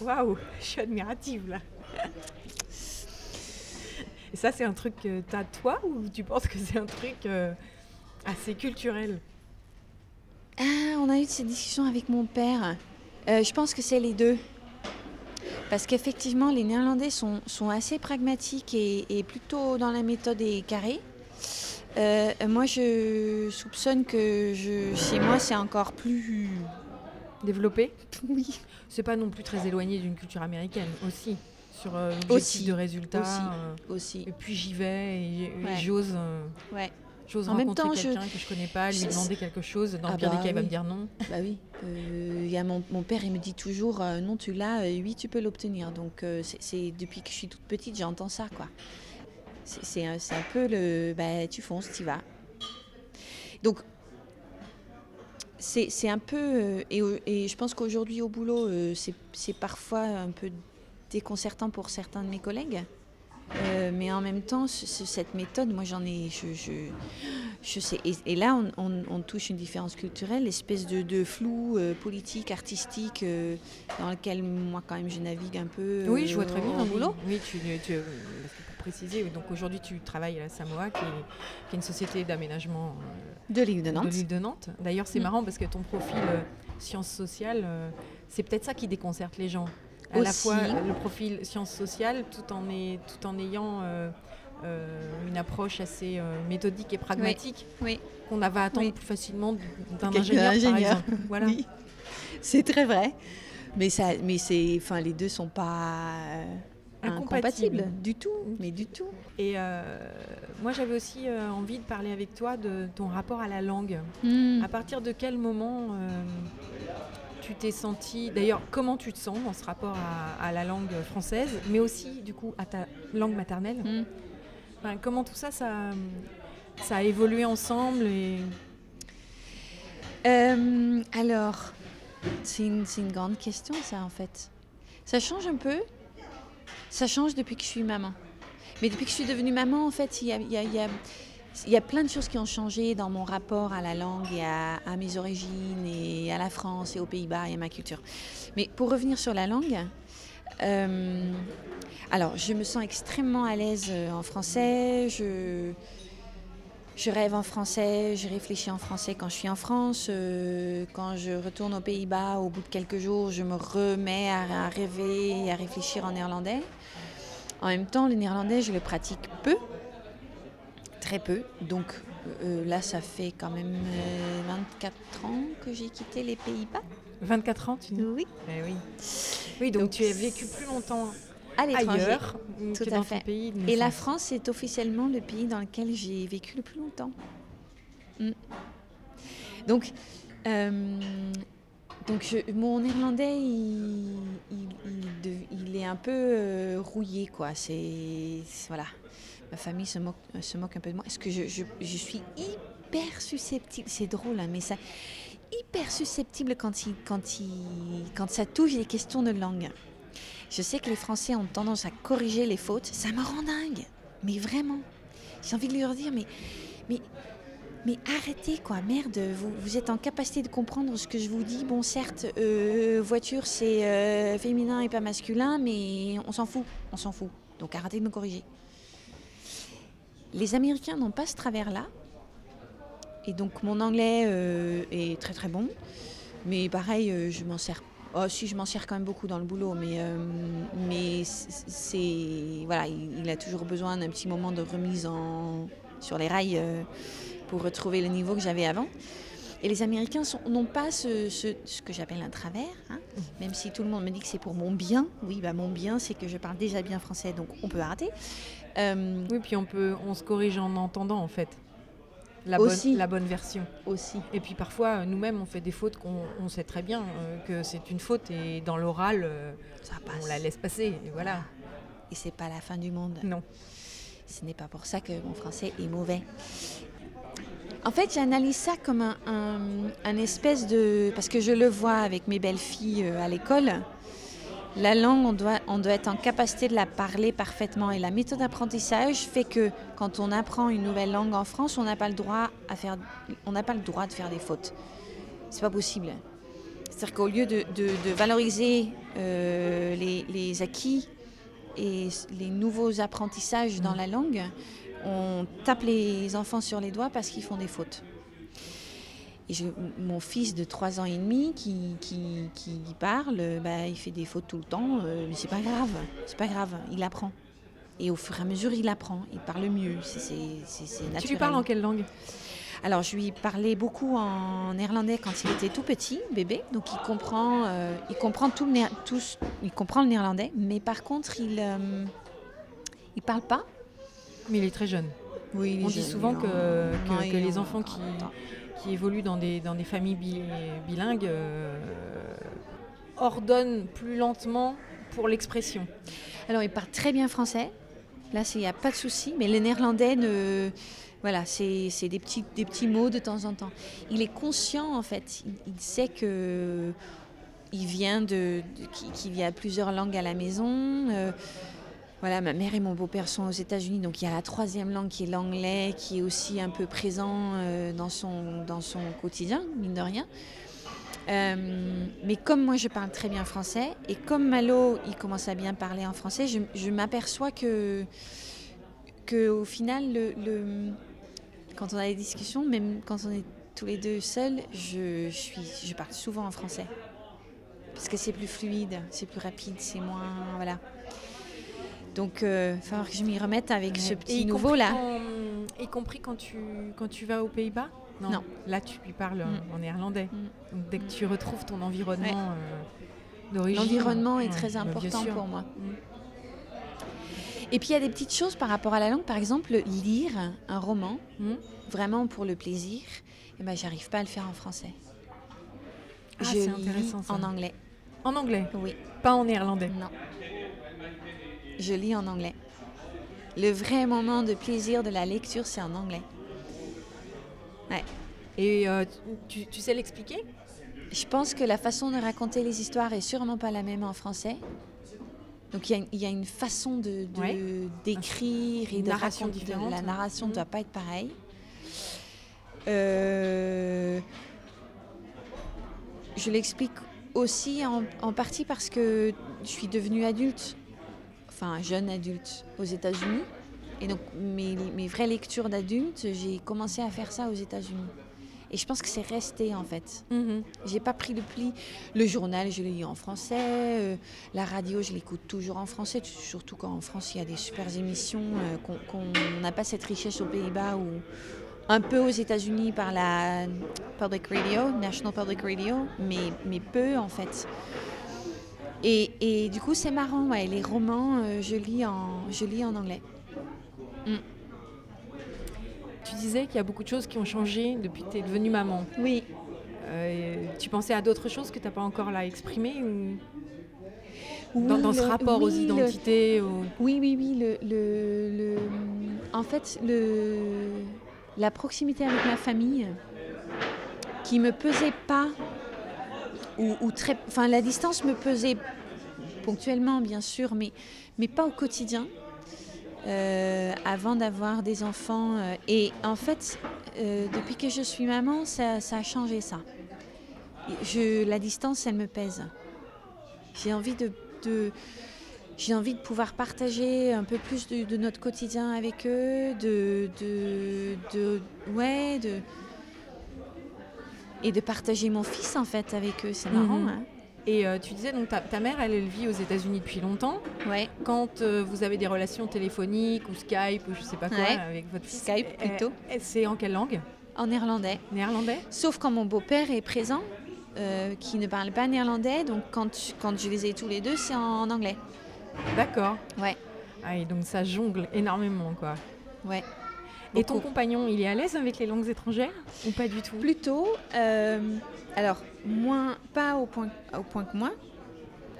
Waouh, je suis admirative là. Et ça, c'est un truc que tu as toi ou tu penses que c'est un truc euh, assez culturel? Ah, On a eu cette discussion avec mon père. Euh, je pense que c'est les deux. Parce qu'effectivement, les Néerlandais sont, sont assez pragmatiques et, plutôt dans la méthode et carré. Euh, moi, je soupçonne que je, chez moi, c'est encore plus développé? *laughs* Oui c'est pas non plus très éloigné d'une culture américaine aussi sur euh, l'objectif de résultats. Aussi, euh, aussi. Et puis j'y vais et, j'ose. Euh, ouais. J'ose rencontrer quelqu'un que je connais pas, lui demander quelque chose. Dans le ah pire des bah cas, il va me dire non. Bah oui. Euh, y a mon, père, il me dit toujours euh, non, tu l'as, euh, oui, tu peux l'obtenir. Donc euh, c'est depuis que je suis toute petite, j'entends ça, quoi. C'est un, peu le, bah, tu fonces, tu vas. Donc c'est un peu, et, et, je pense qu'aujourd'hui au boulot, c'est parfois un peu déconcertant pour certains de mes collègues. Euh, mais en même temps, cette méthode, moi j'en ai, je, je, je, sais. Et, là, on, touche une différence culturelle, l'espèce de, flou euh, politique, artistique, euh, dans lequel moi quand même je navigue un peu. oui, je vois très bien. boulot. Oui, tu, tu, préciser, donc aujourd'hui tu travailles à la Samoa, qui est, qui est une société d'aménagement de l'île de Nantes. De Nantes. D'ailleurs, c'est mm. marrant parce que ton profil sciences sociales, c'est peut-être ça qui déconcerte les gens à la fois le profil sciences sociales tout en, est, tout en ayant euh, euh, une approche assez euh, méthodique et pragmatique oui. qu'on va attendre plus facilement d'un ingénieur, par exemple. Voilà. C'est très vrai. Mais, ça, mais c'est, enfin, les deux sont pas incompatibles du tout, mais du tout. Et moi, j'avais aussi envie de parler avec toi de ton rapport à la langue. Hmm. À partir de quel moment tu t'es senti, d'ailleurs, comment tu te sens dans ce rapport à, la langue française, mais aussi, du coup, à ta langue maternelle mm. Comment tout ça, ça, ça a évolué ensemble et... Euh, alors, c'est une, une, grande question, ça, en fait. Ça change un peu. Ça change depuis que je suis maman. Mais depuis que je suis devenue maman, en fait, il y a, plein de choses qui ont changé dans mon rapport à la langue et à, mes origines et à la France et aux Pays-Bas et à ma culture. Mais pour revenir sur la langue, euh, alors je me sens extrêmement à l'aise euh, en français. Je rêve en français, je réfléchis en français quand je suis en France. Euh, quand je retourne aux Pays-Bas, au bout de quelques jours, je me remets à, à rêver et à réfléchir en néerlandais. En même temps, le néerlandais, je le pratique peu très peu. Donc euh, là, ça fait quand même 24 euh, ans que j'ai quitté les Pays-Bas. 24 ans, tu dis? Oui. Eh oui. Oui, donc, tu as vécu plus longtemps à ailleurs Tout que à dans fait. pays. Et la France est officiellement le pays dans lequel j'ai vécu le plus longtemps. Mm. Donc, euh, donc mon néerlandais, il, il, est un peu rouillé, quoi. C'est voilà ma famille se moque, euh, se moque un peu de moi. Est-ce que je, je, suis hyper susceptible? C'est drôle, hein, mais ça, hyper susceptible quand, il, quand, il, quand ça touche les questions de langue. Je sais que les Français ont tendance à corriger les fautes. Ça me rend dingue. Mais vraiment. J'ai envie de leur dire, mais, mais, mais arrêtez quoi, merde. Vous, vous êtes en capacité de comprendre ce que je vous dis. Bon, certes, euh, voiture c'est euh, féminin et pas masculin, mais on s'en fout. On s'en fout. Donc arrêtez de me corriger. Les Américains n'ont pas ce travers-là. Et donc mon anglais euh, est très très bon. Mais pareil, je m'en sers. Oh, si, je m'en sers quand même beaucoup dans le boulot, mais, euh, mais c'est. Voilà, il, a toujours besoin d'un petit moment de remise en, sur les rails pour retrouver le niveau que j'avais avant. Et les Américains n'ont pas ce, ce, que j'appelle un travers, hein. même si tout le monde me dit que c'est pour mon bien. Oui, bah mon bien, c'est que je parle déjà bien français, donc on peut arrêter. Euh, oui, puis on, peut, on se corrige en entendant, en fait. La, bonne, la bonne version. Aussi. Et puis parfois, nous-mêmes, on fait des fautes qu'on sait très bien euh, que c'est une faute et dans l'oral, euh, on la laisse passer. Et voilà. Et c'est pas la fin du monde. Non. Ce n'est pas pour ça que mon français est mauvais. En fait, j'analyse ça comme un, un, espèce de... Parce que je le vois avec mes belles filles à l'école. La langue, on doit, on doit être en capacité de la parler parfaitement. Et la méthode d'apprentissage fait que quand on apprend une nouvelle langue en France, on n'a pas le droit à faire, on n'a pas le droit de faire des fautes. C'est pas possible. C'est-à-dire qu'au lieu de, valoriser euh, les, acquis et les nouveaux apprentissages dans mmh. la langue, on tape les enfants sur les doigts parce qu'ils font des fautes. Et mon fils de 3 ans et demi qui, qui, qui parle, bah, il fait des fautes tout le temps, euh, mais c'est pas grave, c'est pas grave, il apprend. Et au fur et à mesure, il apprend, il parle mieux, c'est naturel. Tu lui parles en quelle langue? Alors, je lui parlais beaucoup en néerlandais quand il était tout petit, bébé. Donc, il comprend, euh, il comprend tout, le il comprend le néerlandais. Mais par contre, il ne euh, il parle pas. Mais il est très jeune. Oui, On dit souvent que, que, les enfants qui, qui, évoluent dans des, dans des familles bilingues euh, ordonnent plus lentement pour l'expression. Alors, ils parlent très bien français. Là, il n'y a pas de souci. Mais le néerlandais, voilà, c'est des petits, des petits mots de temps en temps. Il est conscient, en fait. Il, sait que il vient de, qu'il y a plusieurs langues à la maison. Euh, voilà, ma mère et mon beau-père sont aux États-Unis, donc il y a la troisième langue qui est l'anglais, qui est aussi un peu présent euh, dans, son, dans son quotidien, mine de rien. Euh, mais comme moi je parle très bien français et comme Malo il commence à bien parler en français, je, m'aperçois que, que au final, le, quand on a des discussions, même quand on est tous les deux seuls, je, je parle souvent en français parce que c'est plus fluide, c'est plus rapide, c'est moins voilà. Donc, il euh, va falloir que je m'y remette avec ce petit nouveau-là. Y compris quand tu, quand tu vas aux Pays-Bas non. Là, tu lui parles en, mm. néerlandais. Mm. Donc, dès que tu retrouves ton environnement euh, d'origine. L'environnement est très important pour moi. Mm. Et puis, il y a des petites choses par rapport à la langue. Par exemple, lire un roman, vraiment pour le plaisir, eh ben, j'arrive pas à le faire en français. Ah, je lis en anglais. En anglais? Oui. Pas en néerlandais? Non je lis en anglais. Le vrai moment de plaisir de la lecture, c'est en anglais. Ouais. Et euh, tu, sais l'expliquer? Je pense que la façon de raconter les histoires est sûrement pas la même en français. Donc il y, a une façon de, d'écrire et de narration la narration ne doit pas être pareille. Euh, je l'explique aussi en, en, partie parce que je suis devenue adulte enfin jeune adulte aux États-Unis. Et donc mes, mes vraies lectures d'adulte, j'ai commencé à faire ça aux États-Unis. Et je pense que c'est resté en fait. Mm J'ai pas pris le pli. Le journal, je le lis en français. Euh, la radio, je l'écoute toujours en français. Surtout quand en France, il y a des super émissions, euh, qu'on n'a pas cette richesse aux Pays-Bas ou un peu aux États-Unis par la Public Radio, National Public Radio, mais, mais peu en fait. Et, du coup, c'est marrant, ouais, les romans, euh, je, lis en, je lis en anglais. Mm. Tu disais qu'il y a beaucoup de choses qui ont changé depuis que tu es devenue maman. Oui. Euh, tu pensais à d'autres choses que tu n'as pas encore là exprimées ou... dans, ce rapport aux identités Oui, oui, oui. Le, En fait, la proximité avec ma famille, qui me pesait pas ou, très, enfin, la distance me pesait ponctuellement, bien sûr, mais, mais pas au quotidien. Euh, avant d'avoir des enfants. Euh, et en fait, euh, depuis que je suis maman, ça, a changé ça. La distance, elle me pèse. J'ai envie de, j'ai envie de pouvoir partager un peu plus de, notre quotidien avec eux, de, de, de ouais, de et de partager mon fils en fait avec eux. C'est marrant. Mhm. Hein. et euh, tu disais donc ta, ta, mère, elle, elle vit aux États-Unis depuis longtemps. Ouais. Quand euh, vous avez des relations téléphoniques ou Skype ou je sais pas quoi avec votre fils. Skype plutôt. c'est en quelle langue? En néerlandais. Néerlandais? Sauf quand mon beau-père est présent, euh, qui ne parle pas néerlandais. Donc quand, quand je les ai tous les deux, c'est en, anglais. D'accord. Ouais. Ah, et donc ça jongle énormément quoi. Ouais. Et ton compagnon, il est à l'aise avec les langues étrangères ou pas du tout? Plutôt. Euh, alors, moins, pas au point, au point que moi.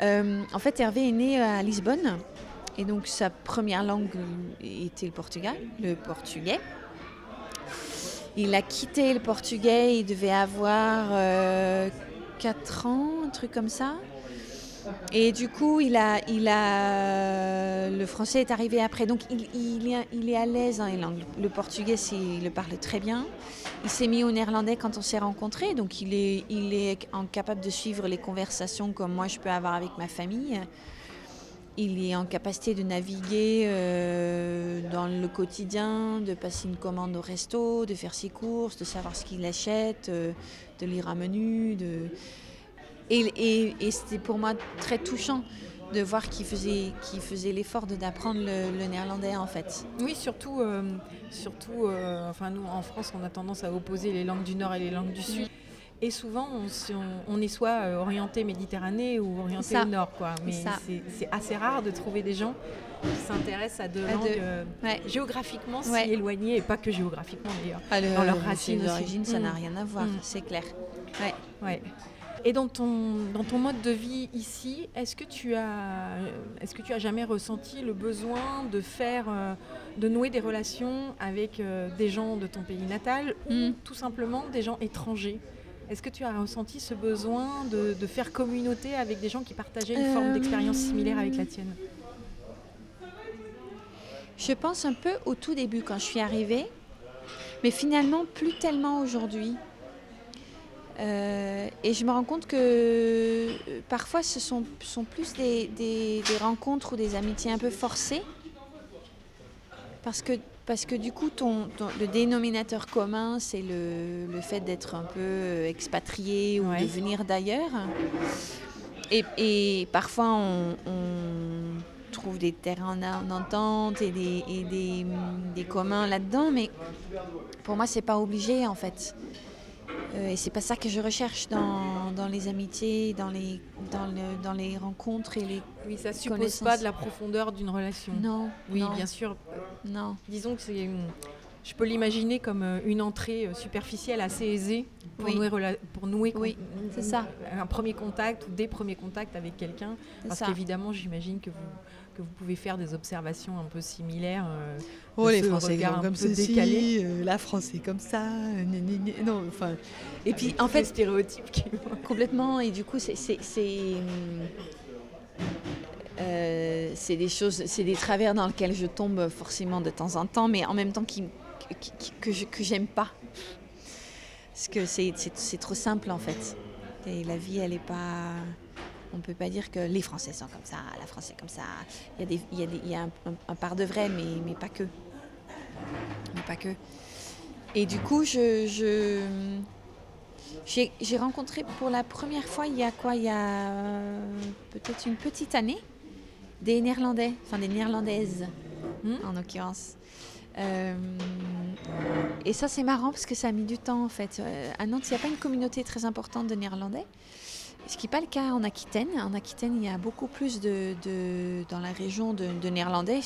Euh, en fait, Hervé est né à Lisbonne. Et donc, sa première langue était le portugais. Le portugais. Il a quitté le portugais, il devait avoir 4 euh, ans, un truc comme ça. Et du coup, il a, il a, le français est arrivé après. Donc, il, il, est, à l'aise dans les langues. Le portugais, il le parle très bien. Il s'est mis au néerlandais quand on s'est rencontrés. Donc, il est, il est capable de suivre les conversations comme moi je peux avoir avec ma famille. Il est en capacité de naviguer euh, dans le quotidien, de passer une commande au resto, de faire ses courses, de savoir ce qu'il achète, euh, de lire un menu, de et, c'était pour moi très touchant de voir qu'il faisait, faisait l'effort d'apprendre le, néerlandais en fait. Oui, surtout, euh, surtout euh, enfin nous en France on a tendance à opposer les langues du Nord et les langues du Sud. Et souvent, on, est soit euh, orienté Méditerranée ou orienté au nord, quoi. Mais c'est assez rare de trouver des gens qui s'intéressent à deux langues euh, géographiquement si éloignées, et pas que géographiquement d'ailleurs. Ah, dans leurs racines d'origine, ça n'a mm. rien à voir, mm. c'est clair. Ouais. ouais. Et dans ton, dans ton mode de vie ici, est-ce que, tu as, est que tu as jamais ressenti le besoin de faire, euh, de nouer des relations avec des gens de ton pays natal ou mm. tout simplement des gens étrangers? Est-ce que tu as ressenti ce besoin de, faire communauté avec des gens qui partageaient une forme d'expérience similaire avec la tienne? Je pense un peu au tout début quand je suis arrivée, mais finalement plus tellement aujourd'hui. Euh, et je me rends compte que euh, parfois ce sont, sont plus des, des, rencontres ou des amitiés un peu forcées. Parce que parce que du coup, ton, le dénominateur commun, c'est le, le, fait d'être un peu euh, expatrié ou de venir d'ailleurs. Et, et, parfois, on, trouve des terrains d'entente et, des, et des, des, communs là-dedans, mais pour moi, c'est pas obligé en fait. Euh, et c'est pas ça que je recherche dans, dans les amitiés, dans les, dans, le, dans, les rencontres et les. Oui, ça suppose pas de la profondeur d'une relation. Non. Oui, bien sûr. Non. Disons que c'est. Je peux l'imaginer comme euh, une entrée euh, superficielle assez aisée pour nouer, pour nouer oui, c'est ça. un premier contact ou des premiers contacts avec quelqu'un. Parce qu'évidemment, j'imagine que vous que vous pouvez faire des observations un peu similaires. Euh, oh, les Français sont comme ceci, euh, la France est comme ça, non, enfin. Et puis en fait, stéréotypes qui... complètement. Et du coup, c'est euh, c'est des choses, c'est des travers dans lesquels je tombe forcément de temps en temps, mais en même temps qui, que j'aime pas. Parce que c'est trop simple en fait. Et la vie, elle est pas. On ne peut pas dire que les Français sont comme ça, la France est comme ça. Il y a, des, il y a, des, il y a un, un, part de vrai, mais, mais pas que. Mais pas que. Et du coup, je, je j'ai rencontré pour la première fois, il y a quoi? Il y a euh, peut-être une petite année, des Néerlandais, enfin des Néerlandaises, hmm? en l'occurrence. Euh, et ça, c'est marrant parce que ça a mis du temps en fait. Euh, à Nantes, il n'y a pas une communauté très importante de Néerlandais. Ce qui n'est pas le cas en Aquitaine. En Aquitaine, il y a beaucoup plus de, dans la région de, néerlandais.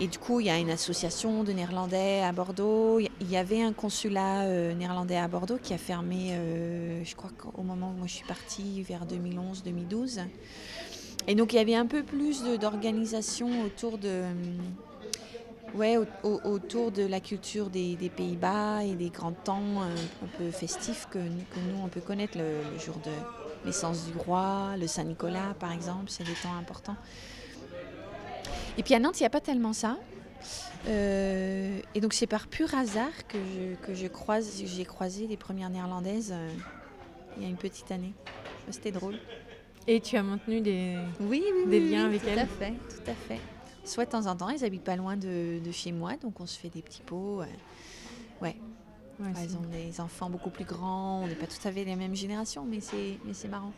Et du coup, il y a une association de néerlandais à Bordeaux. Il y avait un consulat euh, néerlandais à Bordeaux qui a fermé, euh, je crois qu'au moment où je suis partie, vers 2011-2012. Et donc, il y avait un peu plus d'organisation autour de... Ouais, autour de la culture des, Pays-Bas et des grands temps euh, un, peu festifs que, nous on peut connaître le jour de, l'essence du roi, le Saint-Nicolas par exemple, c'est des temps importants. Et puis à Nantes, il n'y a pas tellement ça. Euh, et donc c'est par pur hasard que je, que je croise, j'ai croisé les premières néerlandaises euh, il y a une petite année. C'était drôle. Et tu as maintenu des, oui, des liens avec elles Tout à fait, tout à fait. Soit de temps en temps, elles habitent pas loin de, de chez moi, donc on se fait des petits pots. ouais, elles ont des enfants beaucoup plus grands, on n'est pas tout à fait les mêmes générations, mais c'est marrant.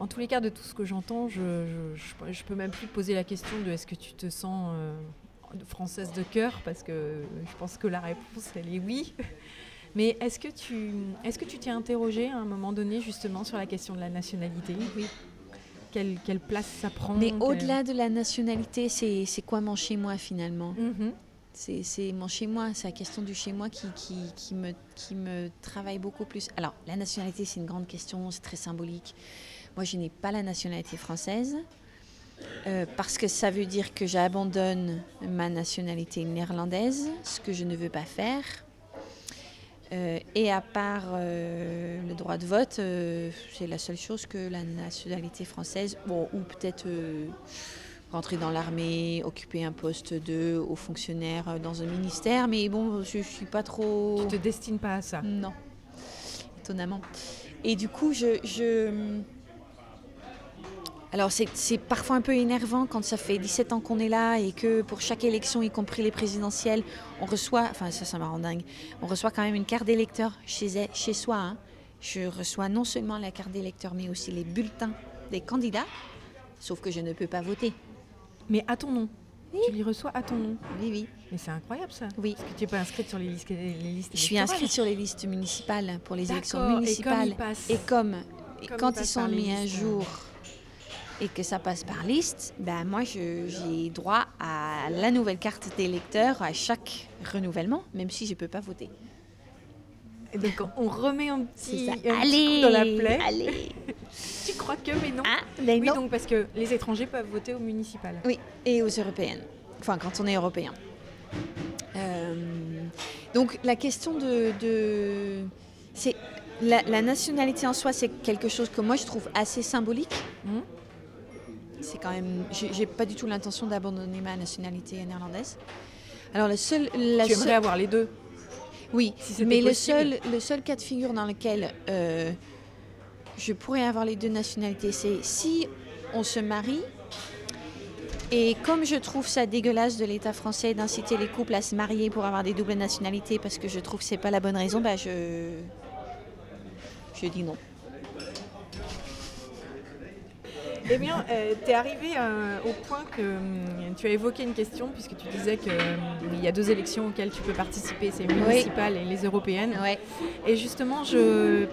En tous les cas, de tout ce que j'entends, je, je, peux même plus poser la question de est-ce que tu te sens euh, française de cœur, parce que je pense que la réponse, elle est oui. *laughs* Mais est-ce que tu est-ce que tu t'es interrogé à un moment donné justement sur la question de la nationalité? Oui. Quelle, quelle place ça prend? Mais au-delà de la nationalité, c'est quoi mon chez moi finalement? Mm-hmm. C'est mon chez-moi, c'est la question du chez-moi qui, qui, qui, me, qui me travaille beaucoup plus. Alors, la nationalité, c'est une grande question, c'est très symbolique. Moi, je n'ai pas la nationalité française euh, parce que ça veut dire que j'abandonne ma nationalité néerlandaise, ce que je ne veux pas faire. Euh, et à part euh, le droit de vote, c'est la seule chose que la nationalité française, bon, ou peut-être rentrer dans l'armée, occuper un poste de haut fonctionnaire dans un ministère, mais bon, je, ne suis pas trop. Tu te destines pas à ça Non, étonnamment. Et du coup, je. je... Alors c'est parfois un peu énervant quand ça fait 17 ans qu'on est là et que pour chaque élection, y compris les présidentielles, on reçoit, enfin ça ça me rend dingue, on reçoit quand même une carte d'électeur chez, chez soi. Hein. Je reçois non seulement la carte d'électeur mais aussi les bulletins des candidats, sauf que je ne peux pas voter. Mais à ton nom Tu les reçois à ton nom Oui, oui. Mais c'est incroyable ça. Oui. Parce que tu n'es pas inscrite sur les listes, les listes Je suis inscrite sur les listes municipales pour les élections municipales. Et comme, et comme quand ils, sont mis à jour et que ça passe par liste, ben moi j'ai droit à la nouvelle carte d'électeur à chaque renouvellement, même si je ne peux pas voter. Et donc on remet un petit, un allez, dans la plaie. Allez. *laughs* tu crois que mais non. Ah, oui donc parce que les étrangers peuvent voter au municipal. Oui et aux européennes. Enfin quand on est européen. Euh, donc la question de, de c'est la, nationalité en soi, c'est quelque chose que moi je trouve assez symbolique. Hum c'est quand même. J'ai pas du tout l'intention d'abandonner ma nationalité néerlandaise. Alors. La tu aimerais avoir les deux Oui, mais le seul, le seul cas de figure dans lequel euh, je pourrais avoir les deux nationalités, c'est si on se marie. Et comme je trouve ça dégueulasse de l'État français d'inciter les couples à se marier pour avoir des doubles nationalités parce que je trouve que c'est pas la bonne raison, bah je je dis non. Eh bien, euh, tu es arrivé euh, au point que hum, tu as évoqué une question, puisque tu disais qu'il hum, y a deux élections auxquelles tu peux participer, c'est les municipales et les européennes. Et justement, je,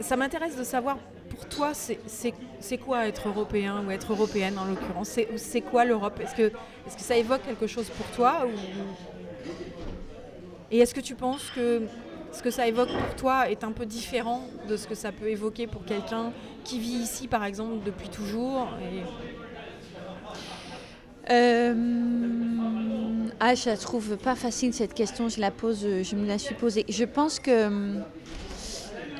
ça m'intéresse de savoir, pour toi, c'est quoi être européen ou être européenne en l'occurrence? C'est quoi l'Europe? Est-ce que, est que ça évoque quelque chose pour toi Et est-ce que tu penses que ce que ça évoque pour toi est un peu différent de ce que ça peut évoquer pour quelqu'un qui vit ici, par exemple, depuis toujours euh, Ah, je la trouve pas facile cette question. Je la pose, je me la suis posée. Je pense que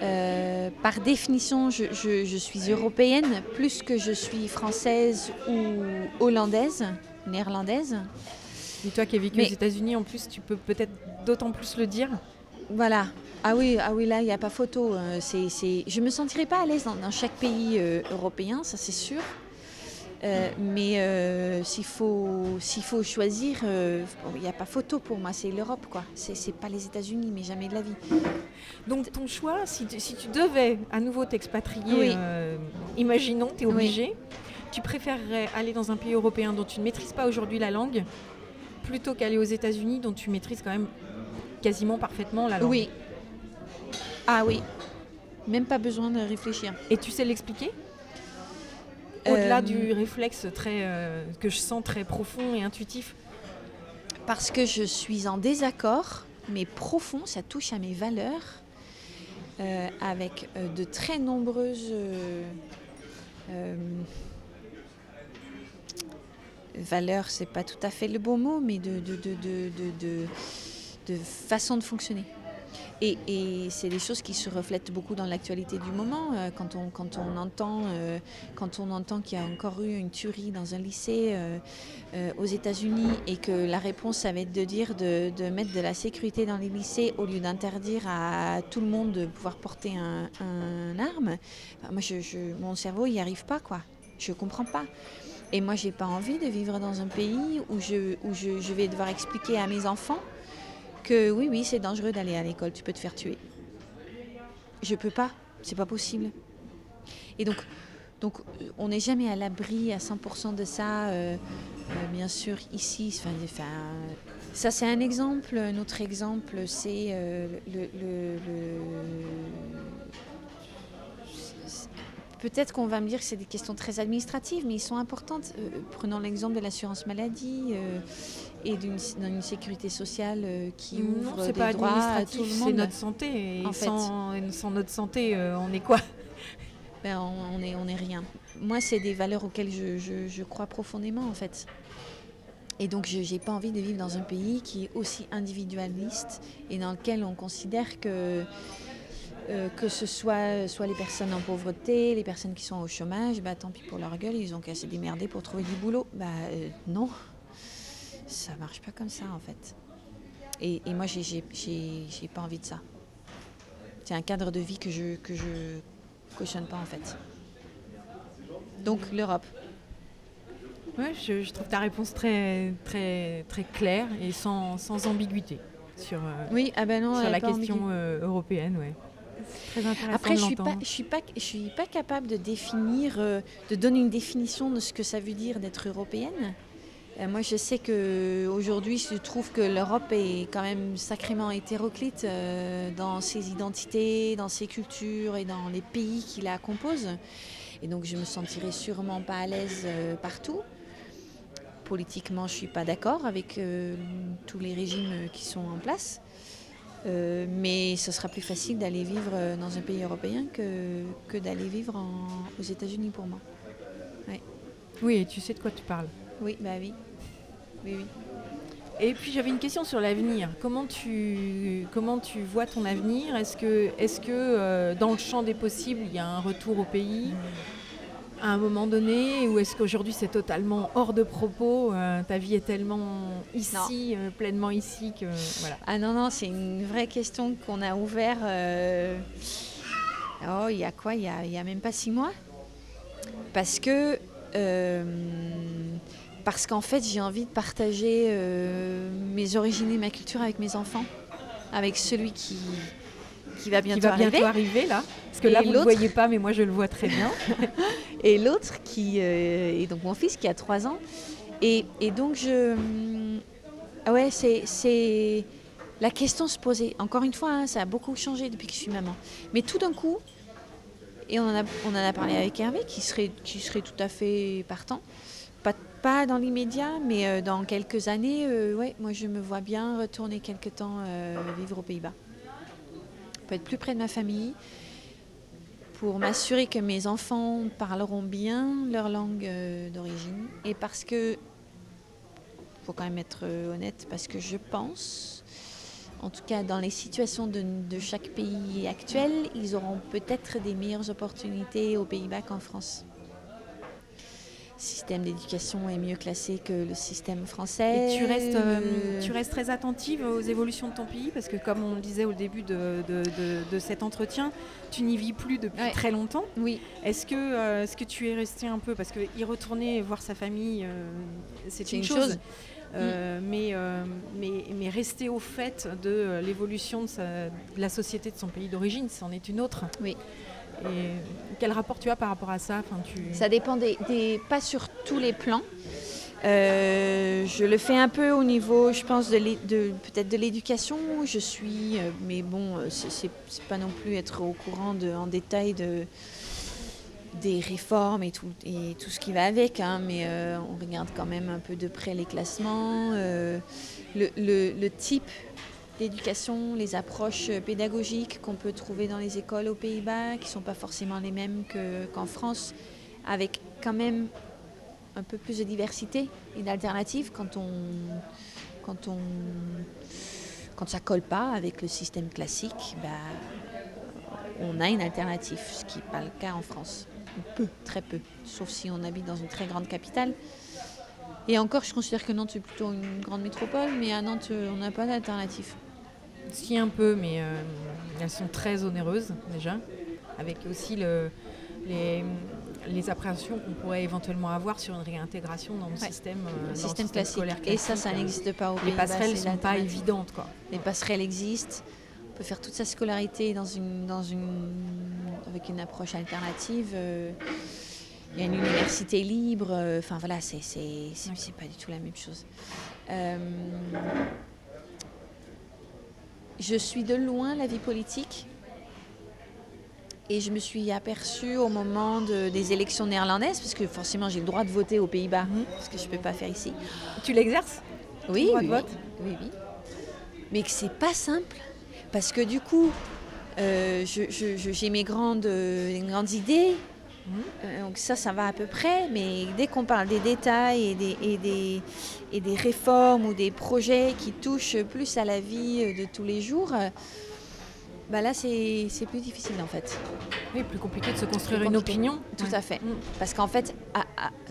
euh, par définition, je, suis européenne plus que je suis française ou hollandaise, néerlandaise. Et toi qui as vécu aux États-Unis, en plus, tu peux peut-être d'autant plus le dire. Voilà. Ah oui, ah oui là, il n'y a pas photo. Euh, c'est, Je ne me sentirais pas à l'aise dans, chaque pays euh, européen, ça c'est sûr. Euh, mais s'il faut, s'il faut choisir, il n'y a pas photo pour moi, c'est l'Europe, quoi. C'est, c'est pas les États-Unis, mais jamais de la vie. Donc ton choix, si tu, si tu devais à nouveau t'expatrier, imaginons, tu es obligé, tu préférerais aller dans un pays européen dont tu ne maîtrises pas aujourd'hui la langue, plutôt qu'aller aux États-Unis dont tu maîtrises quand même quasiment parfaitement la langue. Oui. Ah oui. Même pas besoin de réfléchir. Et tu sais l'expliquer? Au-delà euh, du réflexe très, euh, que je sens très profond et intuitif Parce que je suis en désaccord, mais profond, ça touche à mes valeurs, euh, avec de très nombreuses valeurs, c'est pas tout à fait le bon mot, mais de, de, de, de de façon de fonctionner. Et, c'est des choses qui se reflètent beaucoup dans l'actualité du moment. Euh, quand, on, quand on entend, euh, quand on entend qu'il y a encore eu une tuerie dans un lycée euh, aux États-Unis et que la réponse, ça va être de dire de, mettre de la sécurité dans les lycées au lieu d'interdire à tout le monde de pouvoir porter un, arme, moi, je, mon cerveau n'y arrive pas, quoi. Je comprends pas. Et moi, j'ai pas envie de vivre dans un pays où je, où je vais devoir expliquer à mes enfants que oui, oui, c'est dangereux d'aller à l'école, tu peux te faire tuer. Je peux pas, c'est pas possible. Et donc, donc on n'est jamais à l'abri à 100% de ça, euh, euh, bien sûr, ici. Ça, c'est un exemple. Un autre exemple, c'est euh, le, Peut-être qu'on va me dire que c'est des questions très administratives, mais ils sont importantes. prenons l'exemple de l'assurance maladie et d'une sécurité sociale euh, qui ouvre des pas droits à tout le monde. C'est notre santé. Et sans, sans, notre santé, euh, on est quoi? Ben, on, est, on est rien. Moi, c'est des valeurs auxquelles je, je, crois profondément, en fait. Et donc, je n'ai pas envie de vivre dans un pays qui est aussi individualiste et dans lequel on considère que, euh, que ce soit, soit les personnes en pauvreté, les personnes qui sont au chômage, bah, tant pis pour leur gueule, ils ont qu'à se démerder pour trouver du boulot. Bah, non ça marche pas comme ça en fait. Et, et moi, j'ai pas envie de ça. C'est un cadre de vie que je que je cautionne pas en fait. Donc l'Europe. Ouais, je, trouve ta réponse très très très claire et sans, sans ambiguïté sur, euh, oui, ah ben non, sur la question euh, européenne, ouais. Très intéressant Après, je suis pas, je suis pas, je suis pas capable de définir, euh, de donner une définition de ce que ça veut dire d'être européenne. Euh, moi, je sais qu'aujourd'hui, je trouve que l'Europe est quand même sacrément hétéroclite euh, dans ses identités, dans ses cultures et dans les pays qui la composent. Et donc, je me sentirais sûrement pas à l'aise euh, partout. Politiquement, je suis pas d'accord avec tous les régimes qui sont en place. mais ce sera plus facile d'aller vivre dans un pays européen que, que d'aller vivre aux États-Unis pour moi. Oui, et tu sais de quoi tu parles. Oui, bah oui. Oui, oui. Et puis j'avais une question sur l'avenir. Comment tu, comment tu vois ton avenir? Est-ce que, est que euh, dans le champ des possibles, il y a un retour au pays à un moment donné? Ou est-ce qu'aujourd'hui c'est totalement hors de propos? Euh, Ta vie est tellement ici, euh, pleinement ici que voilà. Ah non, non, c'est une vraie question qu'on a ouvert. Oh, il y a quoi? Il y a, y a, même pas six mois? Parce que parce qu'en fait j'ai envie de partager euh, mes origines et ma culture avec mes enfants, avec celui qui, qui va bientôt, qui va bientôt arriver. là. Parce que là vous ne le voyez pas mais moi je le vois très bien. *laughs* et l'autre qui euh, est donc mon fils qui a 3 ans. Et, et donc je... Ah ouais c'est... La question se posait, encore une fois, hein, ça a beaucoup changé depuis que je suis maman. Mais tout d'un coup, et on en, a, on en a parlé avec Hervé, qui serait, qui serait tout à fait partant, pas dans l'immédiat, mais euh, dans quelques années, euh, ouais, moi je me vois bien retourner quelque temps euh, vivre aux Pays-Bas. Pour être plus près de ma famille, pour m'assurer que mes enfants parleront bien leur langue d'origine. Et parce que, faut quand même être honnête, parce que je pense, en tout cas dans les situations de, de chaque pays actuel, ils auront peut-être des meilleures opportunités aux Pays-Bas qu'en France système d'éducation est mieux classé que le système français. Et tu restes, euh, tu restes très attentive aux évolutions de ton pays parce que comme on le disait au début de, de, cet entretien, tu n'y vis plus depuis très longtemps. Oui. Est-ce que, euh, est-ce que tu es resté un peu parce que y retourner voir sa famille, euh, c'est une, chose. Mm. mais, mais, mais, rester au fait de l'évolution de, de, la société de son pays d'origine, c'en est une autre. Oui. Et quel rapport tu as par rapport à ça? Ça dépend des, pas sur tous les plans. Euh, je le fais un peu au niveau, je pense, peut-être de l'éducation. Je suis, euh, mais bon, euh, c'est pas non plus être au courant en détail de, des réformes et tout, ce qui va avec. Hein, mais on regarde quand même un peu de près les classements, le, type d'éducation, les approches pédagogiques qu'on peut trouver dans les écoles aux Pays-Bas, qui ne sont pas forcément les mêmes qu'en France, avec quand même un peu plus de diversité et d'alternatives quand on, quand on quand ça colle pas avec le système classique, bah, on a une alternative, ce qui n'est pas le cas en France. Peu, très peu, sauf si on habite dans une très grande capitale. Et encore, je considère que Nantes est plutôt une grande métropole, mais à Nantes, on n'a pas d'alternative. Si un peu, mais euh, elles sont très onéreuses déjà, avec aussi le, les, les appréhensions qu'on pourrait éventuellement avoir sur une réintégration dans le système, euh, système, classique. Et ça, ça n'existe pas au Les passerelles ne sont pas évidentes. Quoi. Les passerelles existent. On peut faire toute sa scolarité dans une, dans une, avec une approche alternative. Euh, il y a une université libre. Enfin voilà, c'est pas du tout la même chose. Je suis de loin la vie politique. Et je me suis aperçue au moment des élections néerlandaises, parce que forcément j'ai le droit de voter aux Pays-Bas, mhm. ce que je ne peux pas faire ici. Tu l'exerces? Oui, oui, vote? oui, oui. Mais que c'est pas simple, parce que du coup, euh, j'ai mes grandes, grandes idées, euh, donc ça, ça va à peu près, mais dès qu'on parle des détails et des, et, des, et des, réformes ou des projets qui touchent plus à la vie euh, de tous les jours, euh, bah là c'est plus difficile en fait. Oui, plus compliqué de se construire une opinion. Tout à fait. Mm. Parce qu'en fait,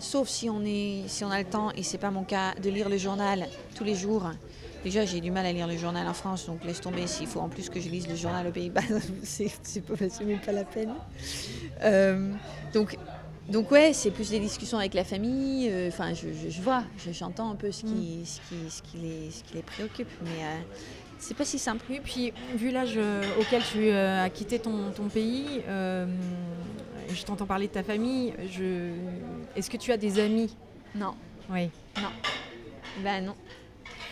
sauf si on, est, si on a le temps, et c'est pas mon cas, de lire le journal tous les jours, Déjà, j'ai du mal à lire le journal en France, donc laisse tomber. S'il faut en plus que je lise le journal aux Pays-Bas, *laughs* c'est pas, même pas la peine. Euh, donc, donc ouais, c'est plus des discussions avec la famille. Euh, enfin, je, je, vois, j'entends un peu ce qui, mm. ce, qui, ce, qui les, ce qui les préoccupe, mais euh, c'est pas si simple. Oui, puis vu l'âge auquel tu as quitté ton, ton pays, je t'entends parler de ta famille. Je... Est-ce que tu as des amis? Non. Oui. Non. Ben non.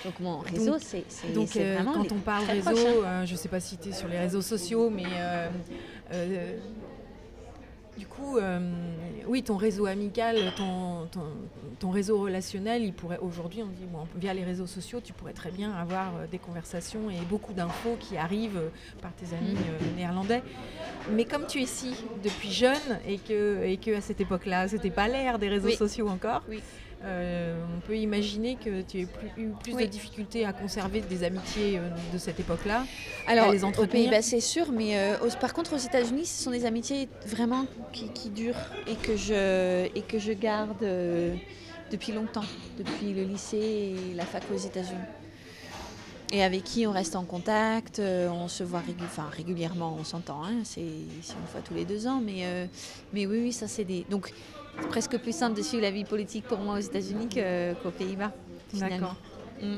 Donc mon réseau, c'est Donc euh, vraiment quand on parle réseau, hein. euh, je ne sais pas si tu es sur les réseaux sociaux, mais euh, du coup, euh, oui, ton réseau amical, ton, ton, ton réseau relationnel, il pourrait aujourd'hui, on dit, bon, via les réseaux sociaux, tu pourrais très bien avoir des conversations et beaucoup d'infos qui arrivent par tes amis euh, néerlandais. Mais comme tu es ici depuis jeune et que, et que à cette époque-là, c'était pas l'ère des réseaux Oui. sociaux encore, Oui. Euh, on peut imaginer que tu aies plus- eu plus Oui. de difficultés à conserver des amitiés euh, de cette époque-là. Alors, les entretenir. Pays-Bas, c'est sûr, mais euh, aux- par contre, aux États-Unis, ce sont des amitiés vraiment qui, qui durent et que je, et que je garde euh, depuis longtemps, depuis le lycée et la fac aux États-Unis. Et avec qui on reste en contact, on se voit enfin, régulièrement, on s'entend, hein, c'est une fois tous les deux ans, mais, mais oui, oui, ça c'est des. Donc, c'est presque plus simple de suivre la vie politique pour moi aux États-Unis qu'aux Pays-Bas. finalement. Mm.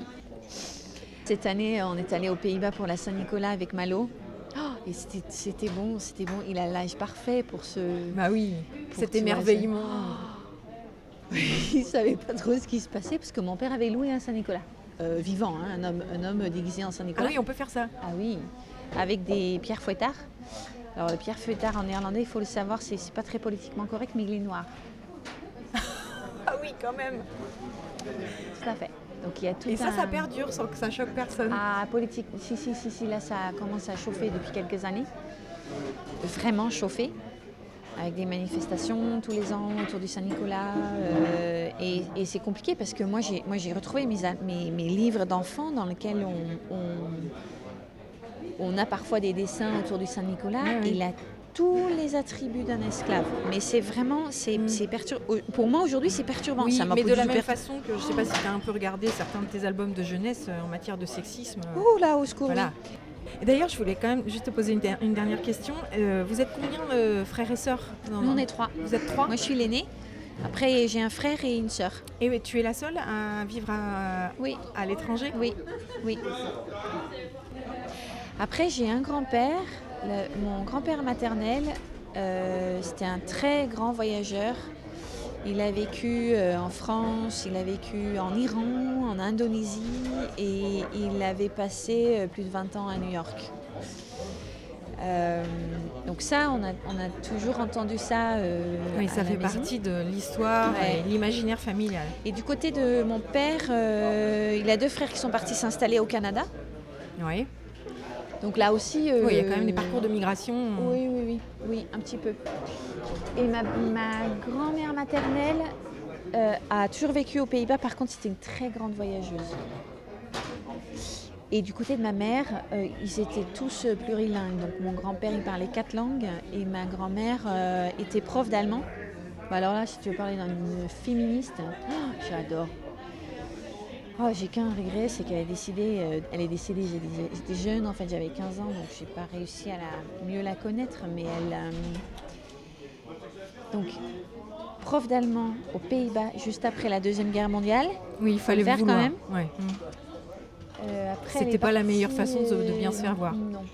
Cette année, on est allé aux Pays-Bas pour la Saint-Nicolas avec Malo. Oh, et c'était bon, c'était bon. Il a l'âge parfait pour ce. Bah oui, cet émerveillement. *laughs* Il savait pas trop ce qui se passait parce que mon père avait loué un Saint-Nicolas. Euh, vivant, hein, un, homme, un homme déguisé en Ah Saint-Nicolas. oui, on peut faire ça. Ah oui, avec des pierres fouettards. Alors, le pierre fouettard en néerlandais, il faut le savoir, c'est pas très politiquement correct, mais il est noir. *laughs* Ah oui, quand même. Tout à fait. Donc, il y a tout Et ça, un- ça perdure sans que ça choque personne. Ah, politique, si, si, si, si, là, ça commence à chauffer depuis quelques années. Vraiment chauffer. Avec des manifestations tous les ans autour du Saint-Nicolas. euh, et et c'est compliqué parce que moi, j'ai, moi, j'ai retrouvé mes, a- mes, mes livres d'enfants dans lesquels on, on, on a parfois des dessins autour du Saint-Nicolas. Ouais. Il a tous les attributs d'un esclave. Mais c'est vraiment, c'est, Mm. perturbant. Pour moi, aujourd'hui, c'est perturbant. oui, ça m'a mais de la même façon que je sais pas si tu as un peu regardé certains de tes albums de jeunesse euh, en matière de sexisme. euh, Ouh là, au secours. Voilà. D'ailleurs, je voulais quand même juste te poser une, der- une dernière question. Euh, vous êtes combien de frères et sœurs Nous, on est trois. Vous êtes trois Moi, je suis l'aînée. Après, j'ai un frère et une sœur. Et tu es la seule à vivre à, Oui, à l'étranger oui, oui. Après, j'ai un grand-père. Mon grand-père maternel, euh, c'était un très grand voyageur. Il a vécu euh, en France, il a vécu en Iran, en Indonésie et il avait passé euh, plus de 20 ans à New York. Donc ça, on a, on a toujours entendu ça. Oui, ça fait partie de l'histoire Ouais. et l'imaginaire familial. Et du côté de mon père, il a deux frères qui sont partis s'installer au Canada. Oui. Donc là aussi. euh, Oui, il y a quand même des parcours de migration. Oui, oui, oui, oui, un petit peu. Et ma, ma grand-mère maternelle euh, a toujours vécu aux Pays-Bas. Par contre, c'était une très grande voyageuse. Et du côté de ma mère, euh, ils étaient tous plurilingues. Donc mon grand-père, il parlait quatre langues et ma grand-mère était prof d'allemand. Bah alors là, si tu veux parler d'une féministe, oh, j'adore. Oh, j'ai qu'un regret, c'est qu'elle a décidé, euh, elle est décédée, j'étais jeune, en fait j'avais 15 ans, donc j'ai pas réussi à la, mieux la connaître, mais elle... euh, donc, prof d'allemand aux Pays-Bas, juste après la Deuxième Guerre mondiale. Oui, il fallait le faire vouloir. quand même. Ouais. Euh, après, C'était est pas la meilleure façon de- de bien se faire voir. Non.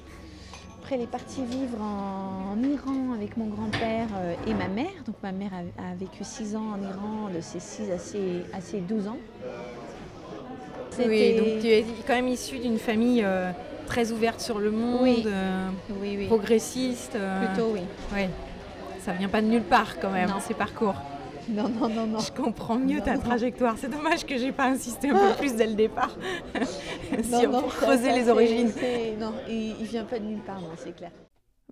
Après, elle est partie vivre en, en Iran avec mon grand-père et ma mère. Donc, ma mère a, a vécu 6 ans en Iran, de ses 6 à ses, à ses 12 ans. Oui, donc tu es quand même issu d'une famille euh, très ouverte sur le monde, Oui. euh, Oui, oui. progressiste. euh, Plutôt, oui. ouais. Ça vient pas de nulle part quand même, Non. ces parcours. Non, non, non, non. Je comprends mieux ta trajectoire. C'est dommage que j'ai pas insisté un peu plus dès le départ Non, *laughs* sur non, pour creuser les origines. Non, il, il vient pas de nulle part, non, c'est clair.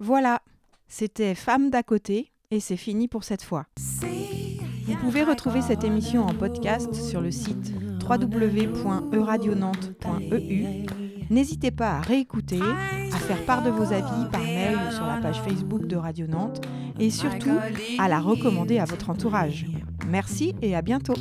Voilà, c'était Femme d'à côté et c'est fini pour cette fois. Vous pouvez retrouver cette émission en podcast sur le site www.euradionante.eu. N'hésitez pas à réécouter, à faire part de vos avis par mail ou sur la page Facebook de Radio Nantes et surtout à la recommander à votre entourage. Merci et à bientôt.